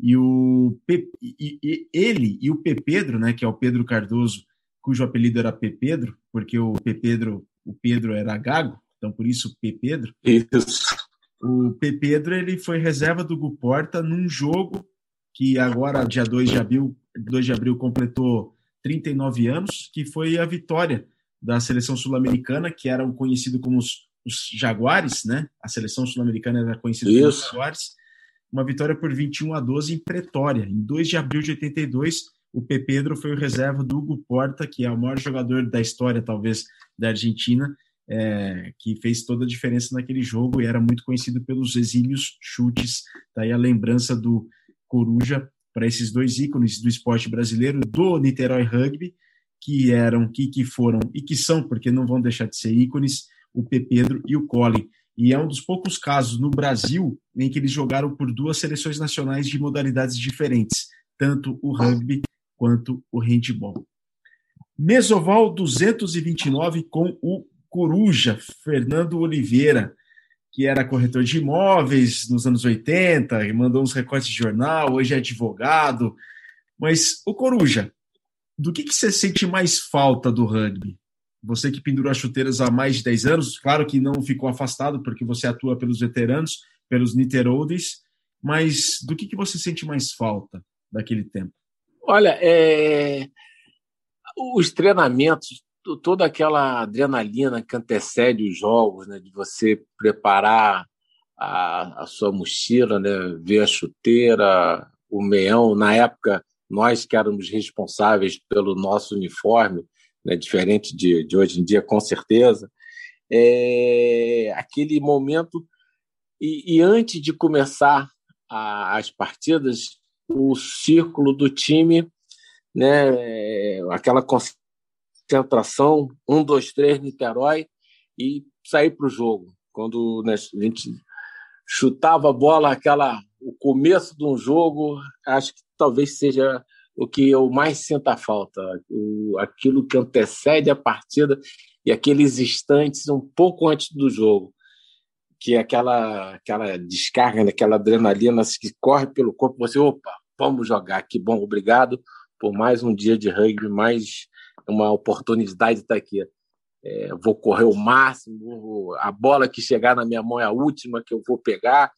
E o Pe, e, e, ele e o P. Pedro, né, que é o Pedro Cardoso, cujo apelido era P. Pedro, porque o P. Pedro, o Pedro era gago, então por isso P. Pedro. Isso. O P. Pedro ele foi reserva do Guporta num jogo que agora, dia 2 de abril, 2 de abril completou 39 anos, que foi a vitória da seleção sul-americana, que eram conhecidos como os, os, Jaguares, né? A seleção sul-americana era conhecida como os Jaguares. Uma vitória por 21 a 12 em Pretória. Em 2 de abril de 82, o P. Pedro foi o reserva do Hugo Porta, que é o maior jogador da história, talvez, da Argentina, é, que fez toda a diferença naquele jogo e era muito conhecido pelos exílios chutes. Daí a lembrança do Coruja para esses dois ícones do esporte brasileiro, do Niterói Rugby, que eram, que, que foram e que são, porque não vão deixar de ser ícones, o P. Pedro e o Colin. E é um dos poucos casos no Brasil em que eles jogaram por duas seleções nacionais de modalidades diferentes, tanto o rugby quanto o handball. Mesoval 229 com o Coruja, Fernando Oliveira, que era corretor de imóveis nos anos 80, e mandou uns recortes de jornal, hoje é advogado. Mas o Coruja, do que, que você sente mais falta do rugby? Você que pendurou as chuteiras há mais de 10 anos, claro que não ficou afastado, porque você atua pelos veteranos, pelos Niteroldes, mas do que, que você sente mais falta? daquele tempo? Olha, é... os treinamentos, toda aquela adrenalina que antecede os jogos, né, de você preparar a, a sua mochila, né, ver a chuteira, o meião. Na época, nós que éramos responsáveis pelo nosso uniforme, né, diferente de, de hoje em dia, com certeza, é, aquele momento. E, e antes de começar a, as partidas, o círculo do time, né, aquela concentração, um, dois, três, Niterói, e sair para o jogo. Quando né, a gente chutava a bola, aquela, o começo de um jogo, acho que talvez seja o que eu mais sinto a falta, o, aquilo que antecede a partida e aqueles instantes um pouco antes do jogo, que é aquela, aquela descarga, né, aquela adrenalina que corre pelo corpo, você, opa, vamos jogar, que bom, obrigado por mais um dia de rugby, mais uma oportunidade de estar aqui. É, vou correr o máximo, a bola que chegar na minha mão é a última que eu vou pegar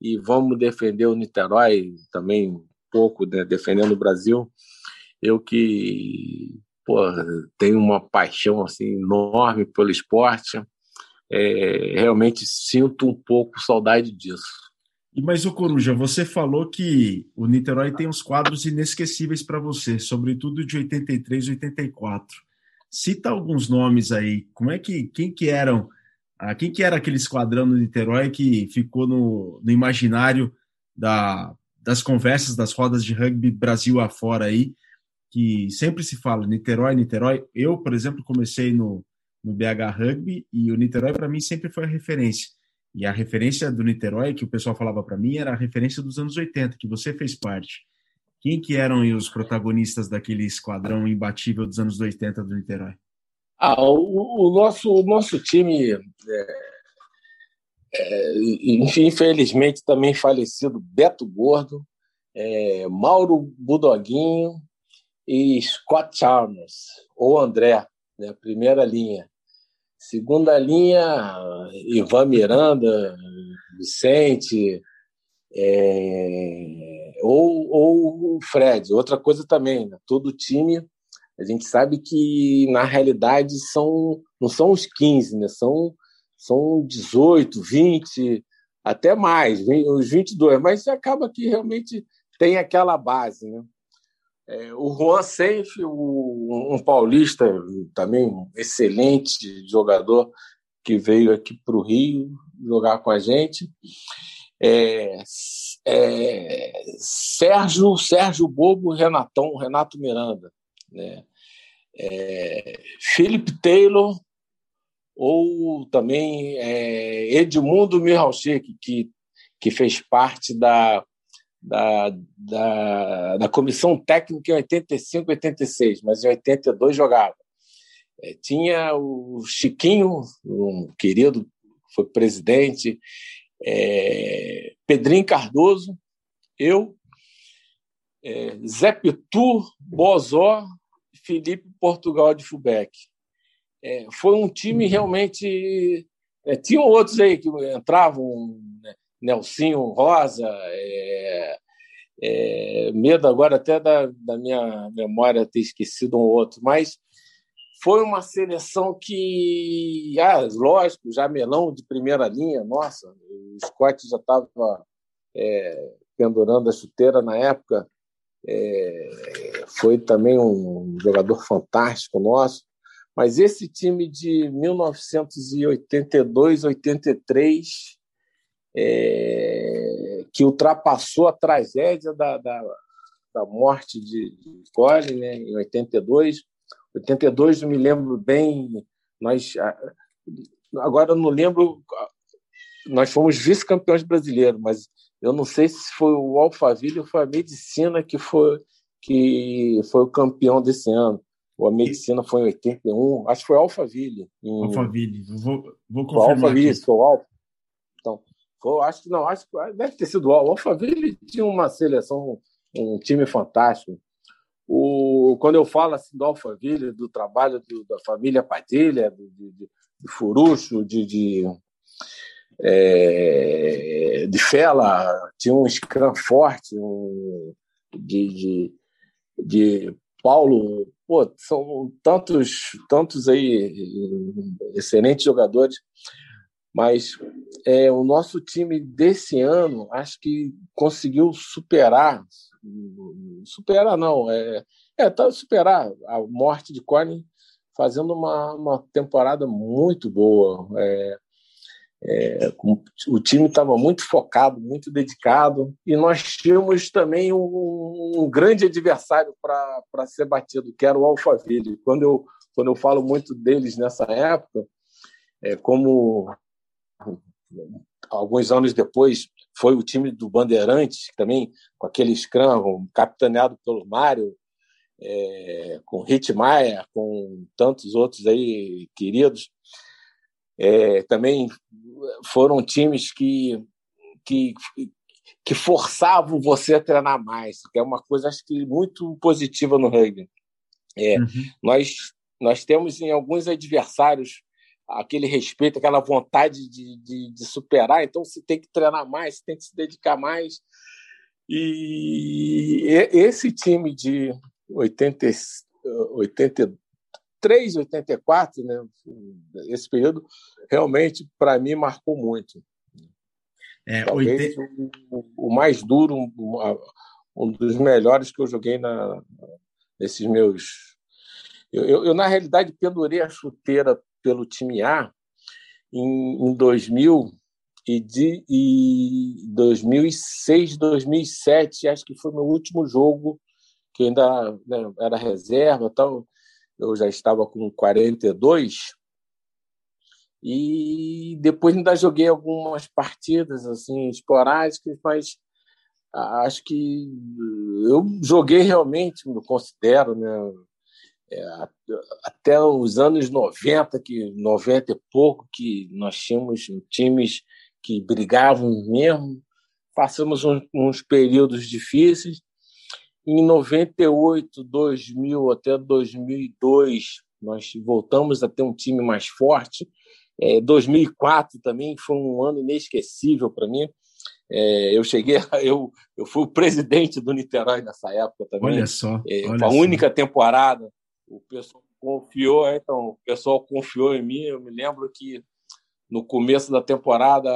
e vamos defender o Niterói também pouco, né, defendendo o Brasil. Eu que pô, tenho uma paixão assim enorme pelo esporte, é, realmente sinto um pouco saudade disso. Mas o Coruja, você falou que o Niterói tem uns quadros inesquecíveis para você, sobretudo de 83 e 84. Cita alguns nomes aí. Como é que quem que eram? Ah, quem que era aquele esquadrão do Niterói que ficou no, no imaginário da, das conversas das rodas de rugby Brasil afora aí, que sempre se fala Niterói, Niterói. Eu, por exemplo, comecei no, no BH Rugby e o Niterói para mim sempre foi a referência. E a referência do Niterói que o pessoal falava para mim era a referência dos anos 80, que você fez parte. Quem que eram os protagonistas daquele esquadrão imbatível dos anos 80 do Niterói? Ah, o, o nosso, o nosso time, é, é, infelizmente também falecido Beto Gordo, é, Mauro Budoguinho e Scott Chalmers, ou André, né, primeira linha. Segunda linha, Ivan Miranda, Vicente, é, ou, ou o Fred. Outra coisa também, né? todo time, a gente sabe que na realidade são não são os 15, né? são, são 18, 20, até mais, os 22, mas acaba que realmente tem aquela base. Né? É, o Juan Seif, um paulista também, um excelente jogador que veio aqui para o Rio jogar com a gente. É, é, Sérgio, Sérgio Bobo, Renatão, Renato Miranda, né? É, Philip Taylor ou também é, Edmundo Mihalchik, que, que fez parte da, da, da, da comissão técnica em 85, 86, mas em 82 jogava. É, tinha o Chiquinho, um querido, foi presidente, é, Pedrinho Cardoso, eu, é, Zé Pitu, Bozó, Felipe Portugal de Fubeck. É, foi um time realmente. É, tinham outros aí que entravam, né? Nelsinho Rosa, é, é, medo agora até da, da minha memória ter esquecido um outro, mas foi uma seleção que, ah, lógico, Jamelão de primeira linha, nossa, o Scott já estava é, pendurando a chuteira na época, é, foi também um jogador fantástico nosso, mas esse time de 1982, 83 é, que ultrapassou a tragédia da, da, da morte de, de Cole, né, em 82. 82, eu me lembro bem, nós agora eu não lembro, nós fomos vice-campeões brasileiros, mas eu não sei se foi o Alphaville ou foi a Medicina que foi que foi o campeão desse ano. Ou a Medicina foi em 81, acho que foi Alphaville. Em... Alphaville, vou, vou confirmar. Foi Alphaville, foi o Alpha. Então, foi, acho que não, acho que deve ter sido o Alphaville tinha uma seleção, um time fantástico. O, quando eu falo assim do Alphaville, do trabalho do, da família Padilha, do, de, de, de Furucho, de, de, é, de Fela, tinha um scrum forte, um, de, de, de Paulo, pô, são tantos, tantos aí excelentes jogadores, mas é, o nosso time desse ano acho que conseguiu superar, superar não, é, é tá, superar a morte de Corne fazendo uma, uma temporada muito boa. É, é, o time estava muito focado, muito dedicado, e nós tínhamos também um, um grande adversário para ser batido, que era o Alphaville. Quando eu, quando eu falo muito deles nessa época, é, como alguns anos depois foi o time do Bandeirantes, também com aquele scrum capitaneado pelo Mário, é, com Hitmaier, com tantos outros aí queridos. É, também foram times que, que, que forçavam você a treinar mais, que é uma coisa acho que muito positiva no rugby. É, uhum. nós, nós temos em alguns adversários aquele respeito, aquela vontade de, de, de, superar, então você tem que treinar mais, você tem que se dedicar mais. E esse time de 80, 80, 83, 84, né? Esse período realmente para mim marcou muito. É, Talvez 80... o, o, mais duro, um, dos melhores que eu joguei na, nesses meus. Eu, eu, eu, na realidade pendurei a chuteira pelo time A em, em 2000 e de e 2006, 2007, acho que foi meu último jogo que ainda né, era reserva, tal eu já estava com 42 e depois ainda joguei algumas partidas assim esporádicas, mas acho que eu joguei realmente, me considero, né? É, até os anos 90, que 90 e pouco, que nós tínhamos times que brigavam mesmo, passamos uns, uns períodos difíceis, em 98, 2000 até 2002, nós voltamos a ter um time mais forte. É, 2004 também foi um ano inesquecível para mim. É, eu cheguei, eu, eu fui o presidente do Niterói nessa época também. Olha só. É, olha a única temporada. O pessoal confiou, é, então, o pessoal confiou em mim. Eu me lembro que no começo da temporada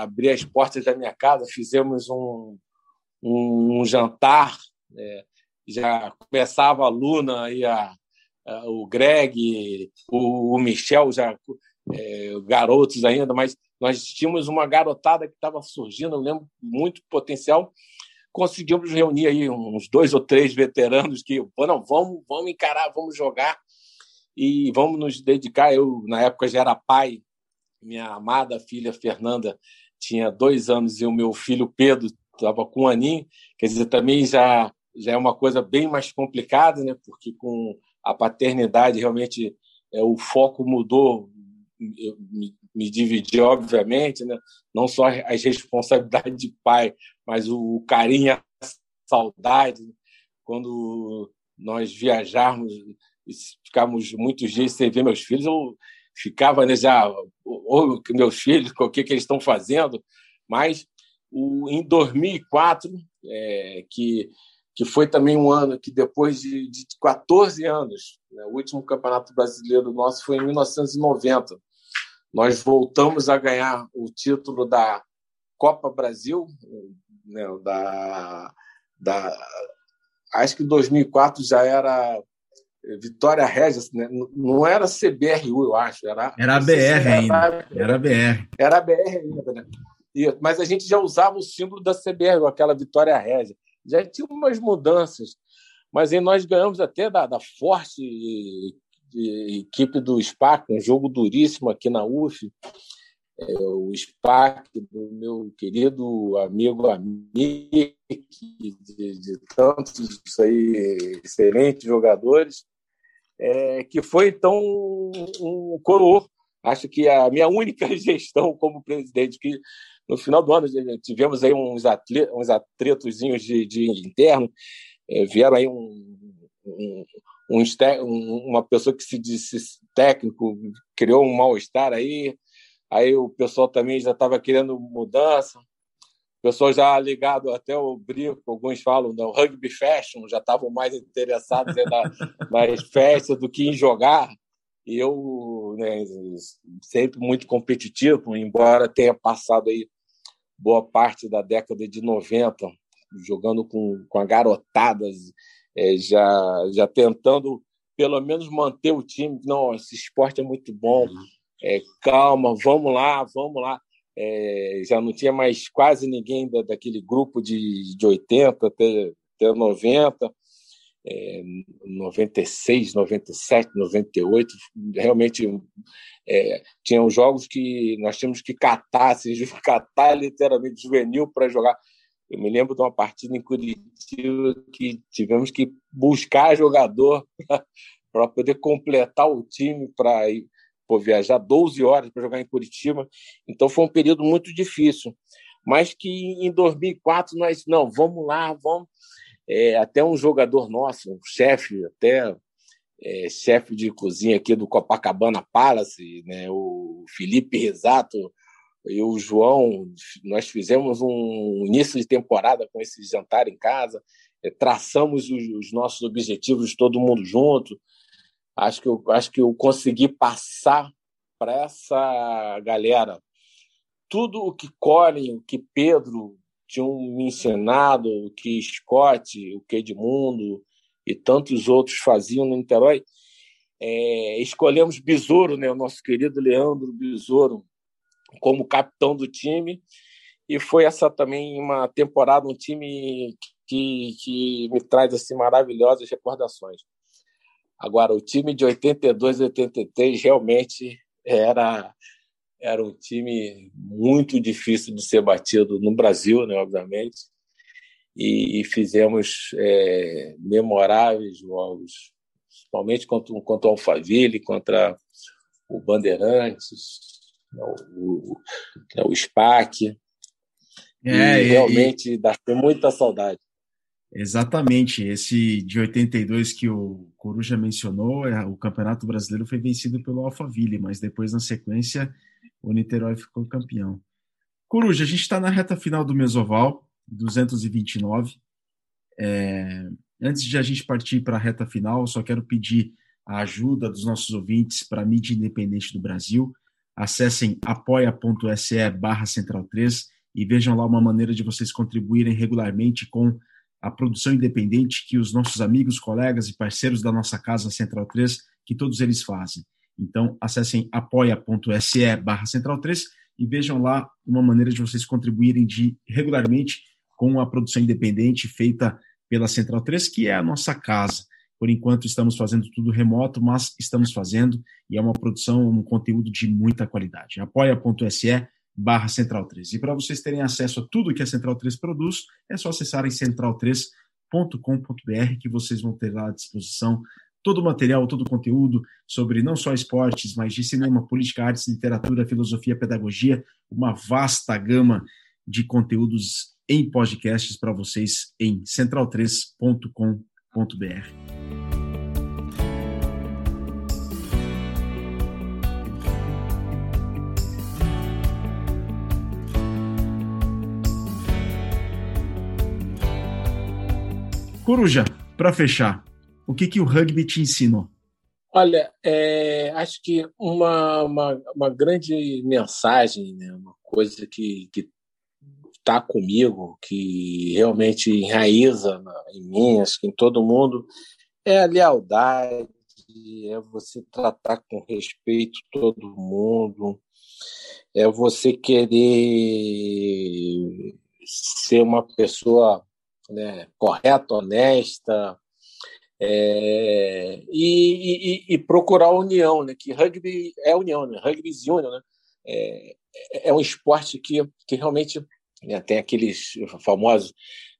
abri as portas da minha casa, fizemos um, um, um jantar já começava a Luna e a, a, o Greg, o, o Michel, já é, garotos ainda, mas nós tínhamos uma garotada que estava surgindo, eu lembro muito potencial. Conseguimos reunir aí uns dois ou três veteranos que, não, vamos, vamos encarar, vamos jogar e vamos nos dedicar. Eu, na época, já era pai, minha amada filha Fernanda tinha dois anos e o meu filho Pedro estava com um aninho, quer dizer, também já já é uma coisa bem mais complicada, né? Porque com a paternidade realmente é, o foco mudou, eu, me, me dividi obviamente, né? Não só as responsabilidades de pai, mas o, o carinho, a saudade. Né? Quando nós viajarmos, ficamos muitos dias sem ver meus filhos, eu ficava né, já, ou meus filhos, o que, que eles estão fazendo, mas o, em 2004, é, que que foi também um ano que, depois de, de 14 anos, né, o último campeonato brasileiro nosso foi em 1990. Nós voltamos a ganhar o título da Copa Brasil, né, da, da, acho que 2004 já era Vitória Regis, né? não era CBRU, eu acho. Era, era a BR ainda. Era a BR. Era a BR ainda, né? E, mas a gente já usava o símbolo da CBR, aquela Vitória Regia já tinha umas mudanças, mas aí nós ganhamos até da, da forte equipe do SPAC, um jogo duríssimo aqui na UF. É, o SPAC, do meu querido amigo Amic, de, de tantos aí, excelentes jogadores, é, que foi então um, um. Acho que a minha única gestão como presidente, que no final do ano tivemos aí uns, atletos, uns atretozinhos de, de interno, é, vieram aí um, um, um, uma pessoa que se disse técnico, criou um mal-estar aí, aí o pessoal também já estava querendo mudança, o pessoal já ligado até o brinco, alguns falam do rugby fashion, já estavam mais interessados na, nas festas do que em jogar. E eu, né, sempre muito competitivo, embora tenha passado aí boa parte da década de 90 jogando com, com a garotada, é, já, já tentando pelo menos manter o time. Não, esse esporte é muito bom, é, calma, vamos lá, vamos lá. É, já não tinha mais quase ninguém da, daquele grupo de, de 80 até, até 90, é, 96, 97, 98. Realmente é, tinham jogos que nós tínhamos que catar, assim, catar literalmente juvenil para jogar. Eu me lembro de uma partida em Curitiba que tivemos que buscar jogador para poder completar o time para ir por viajar 12 horas para jogar em Curitiba. Então foi um período muito difícil. Mas que em 2004 nós, não, vamos lá, vamos. É, até um jogador nosso, um chefe, até é, chefe de cozinha aqui do Copacabana Palace, né, o Felipe Risato e o João, nós fizemos um início de temporada com esse jantar em casa, é, traçamos os, os nossos objetivos todo mundo junto, acho que eu, acho que eu consegui passar para essa galera tudo o que Colin, o que Pedro tinham me ensinado, o que Scott, o que Edmundo e tantos outros faziam no Niterói. É, escolhemos Besouro, né, o nosso querido Leandro Besouro, como capitão do time. E foi essa também uma temporada, um time que, que me traz assim maravilhosas recordações. Agora, o time de 82 e 83 realmente era, era um time muito difícil de ser batido no Brasil, né, obviamente, e, e fizemos é, memoráveis jogos, principalmente contra, contra o Alphaville, contra o Bandeirantes, né, o, o, né, o SPAC. É, e, realmente e... dá muita saudade. Exatamente, esse de 82 que o Coruja mencionou, é, o Campeonato Brasileiro foi vencido pelo Alphaville, mas depois, na sequência, o Niterói ficou campeão. Coruja, a gente está na reta final do Mesoval, 229. É, antes de a gente partir para a reta final, só quero pedir a ajuda dos nossos ouvintes para a mídia independente do Brasil. Acessem apoia.se barra Central 3 e vejam lá uma maneira de vocês contribuírem regularmente com a produção independente que os nossos amigos, colegas e parceiros da nossa casa Central 3, que todos eles fazem. Então, acessem apoia.se barra Central 3 e vejam lá uma maneira de vocês contribuírem de, regularmente com a produção independente feita pela Central 3, que é a nossa casa. Por enquanto estamos fazendo tudo remoto, mas estamos fazendo e é uma produção, um conteúdo de muita qualidade. apoia.se barra Central 3. E para vocês terem acesso a tudo que a Central 3 produz, é só acessarem central3.com.br que vocês vão ter lá à disposição todo o material, todo o conteúdo sobre não só esportes, mas de cinema, política, artes, literatura, filosofia, pedagogia, uma vasta gama de conteúdos em podcasts para vocês em central3.com.br. Coruja, para fechar, o que, que o rugby te ensinou? Olha, é, acho que uma, uma, uma, grande mensagem, né, uma coisa que está comigo, que realmente enraiza em mim, acho que em todo mundo, é a lealdade, é você tratar com respeito todo mundo, é você querer ser uma pessoa né, correta, honesta, é, e, e, e, procurar a união, né? Que rugby é união, né? Rugby union, né? É, é um esporte que, que realmente né, tem aqueles famosos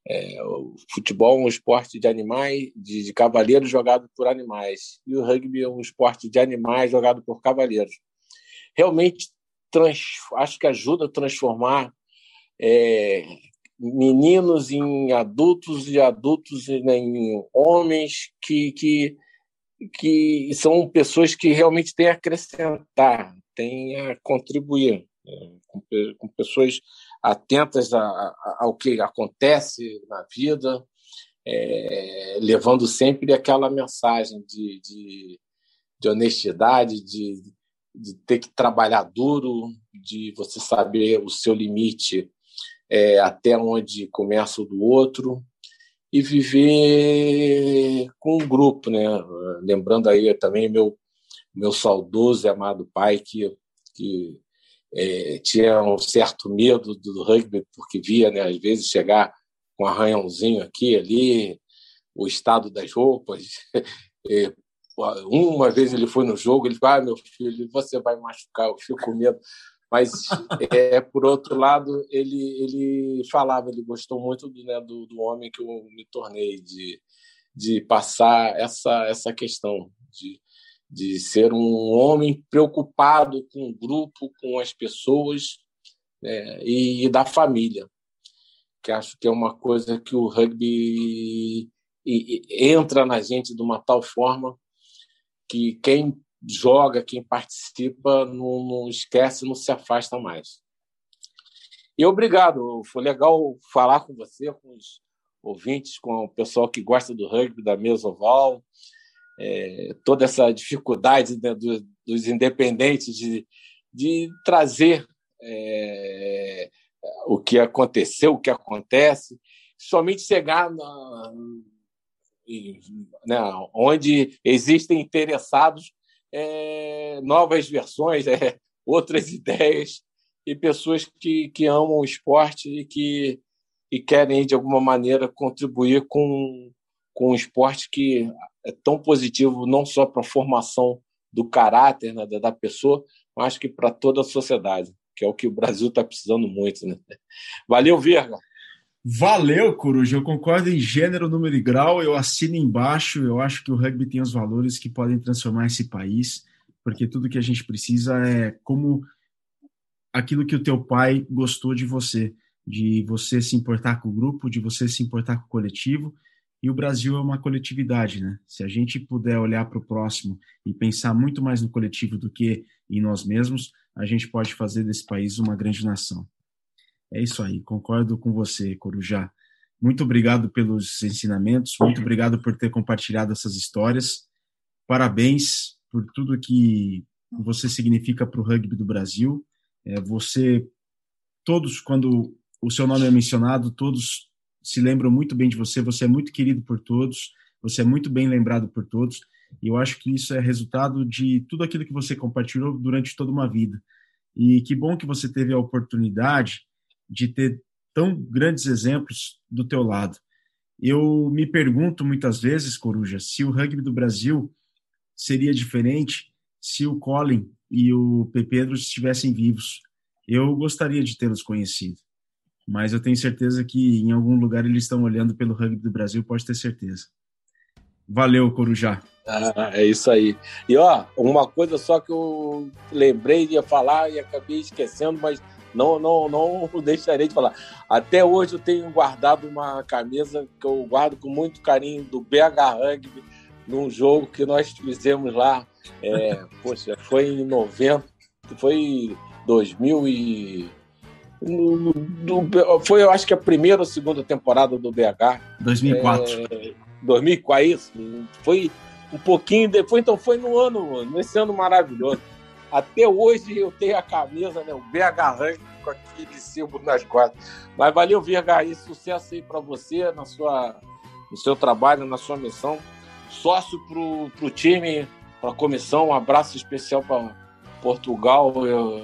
é, o futebol é um esporte de animais, de, de cavaleiros jogado por animais, e o rugby é um esporte de animais jogado por cavaleiros. Realmente, trans, acho que ajuda a transformar é, meninos em adultos e adultos em homens que, que, que são pessoas que realmente têm a acrescentar, têm a contribuir. é, com, com, pessoas atentas a, a, ao que acontece na vida, é, levando sempre aquela mensagem de, de, de honestidade, de, de ter que trabalhar duro, de você saber o seu limite é, até onde começa o do outro e viver com um grupo, né? Lembrando aí também meu meu saudoso e amado pai que que é, tinha um certo medo do rugby porque via, né, às vezes chegar com um arranhãozinho aqui ali, o estado das roupas. Uma vez ele foi no jogo, ele falou: ah, meu filho, você vai machucar, eu fico com medo. Mas, é, por outro lado, ele, ele falava, ele gostou muito do, né, do, do homem que eu me tornei, de, de passar essa, essa questão, de, de ser um homem preocupado com o grupo, com as pessoas né, e, e da família, que acho que é uma coisa que o rugby entra na gente de uma tal forma que quem joga, quem participa, não, não esquece, não se afasta mais. E obrigado, foi legal falar com você, com os ouvintes, com o pessoal que gosta do rugby, da mesa oval, é, toda essa dificuldade né, do, dos independentes de, de trazer é, o que aconteceu, o que acontece, somente chegar na, né, onde existem interessados é, novas versões, é, outras ideias e pessoas que, que amam o esporte e que e querem, de alguma maneira, contribuir com, com um esporte que é tão positivo não só para a formação do caráter né, da pessoa, mas que para toda a sociedade, que é o que o Brasil está precisando muito. Né? Valeu, Virga! Valeu, Coruja. Eu concordo em gênero, número e grau. Eu assino embaixo. Eu acho que o rugby tem os valores que podem transformar esse país, porque tudo que a gente precisa é como aquilo que o teu pai gostou de você, de você se importar com o grupo, de você se importar com o coletivo. E o Brasil é uma coletividade, né? Se a gente puder olhar para o próximo e pensar muito mais no coletivo do que em nós mesmos, a gente pode fazer desse país uma grande nação. É isso aí, concordo com você, Corujá. Muito obrigado pelos ensinamentos, muito obrigado por ter compartilhado essas histórias. Parabéns por tudo que você significa para o rugby do Brasil. É, você, todos, quando o seu nome é mencionado, todos se lembram muito bem de você. Você é muito querido por todos, você é muito bem lembrado por todos. E eu acho que isso é resultado de tudo aquilo que você compartilhou durante toda uma vida. E que bom que você teve a oportunidade de ter tão grandes exemplos do teu lado. Eu me pergunto muitas vezes, Coruja, se o rugby do Brasil seria diferente se o Colin e o Pedro estivessem vivos. Eu gostaria de tê-los conhecido, mas eu tenho certeza que em algum lugar eles estão olhando pelo rugby do Brasil, pode ter certeza. Valeu, Corujá. Ah, é isso aí. E ó, uma coisa só que eu lembrei de falar e acabei esquecendo, mas não, não, não deixarei de falar. Até hoje eu tenho guardado uma camisa que eu guardo com muito carinho do BH Rugby, num jogo que nós fizemos lá. É, poxa, foi em 90, foi 2000 e no, no, foi, eu acho que a primeira ou segunda temporada do BH. 2004. É, 2004, é isso. Foi um pouquinho depois, então foi no ano, nesse ano maravilhoso. Até hoje eu tenho a camisa, né, o BH Rank, com aquele símbolo nas costas. Mas valeu, VH, e sucesso aí para você na sua, no seu trabalho, na sua missão. Sócio pro, pro time, para a comissão, um abraço especial para Portugal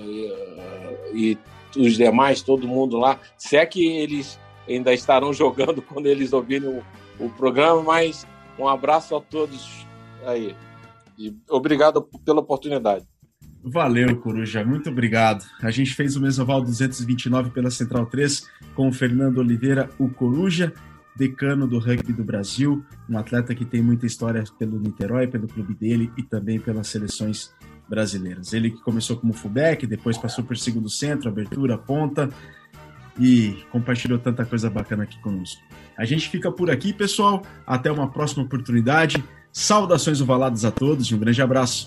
e, e, e os demais, todo mundo lá. Se é que eles ainda estarão jogando quando eles ouvirem o, o programa, mas um abraço a todos aí. E obrigado pela oportunidade. Valeu, Coruja, muito obrigado. A gente fez o Mesoval 229 pela Central 3 com o Fernando Oliveira, o Coruja, decano do rugby do Brasil, um atleta que tem muita história pelo Niterói, pelo clube dele e também pelas seleções brasileiras. Ele que começou como fullback, depois passou por segundo centro, abertura, ponta e compartilhou tanta coisa bacana aqui conosco. A gente fica por aqui, pessoal. Até uma próxima oportunidade. Saudações ovaladas a todos e um grande abraço.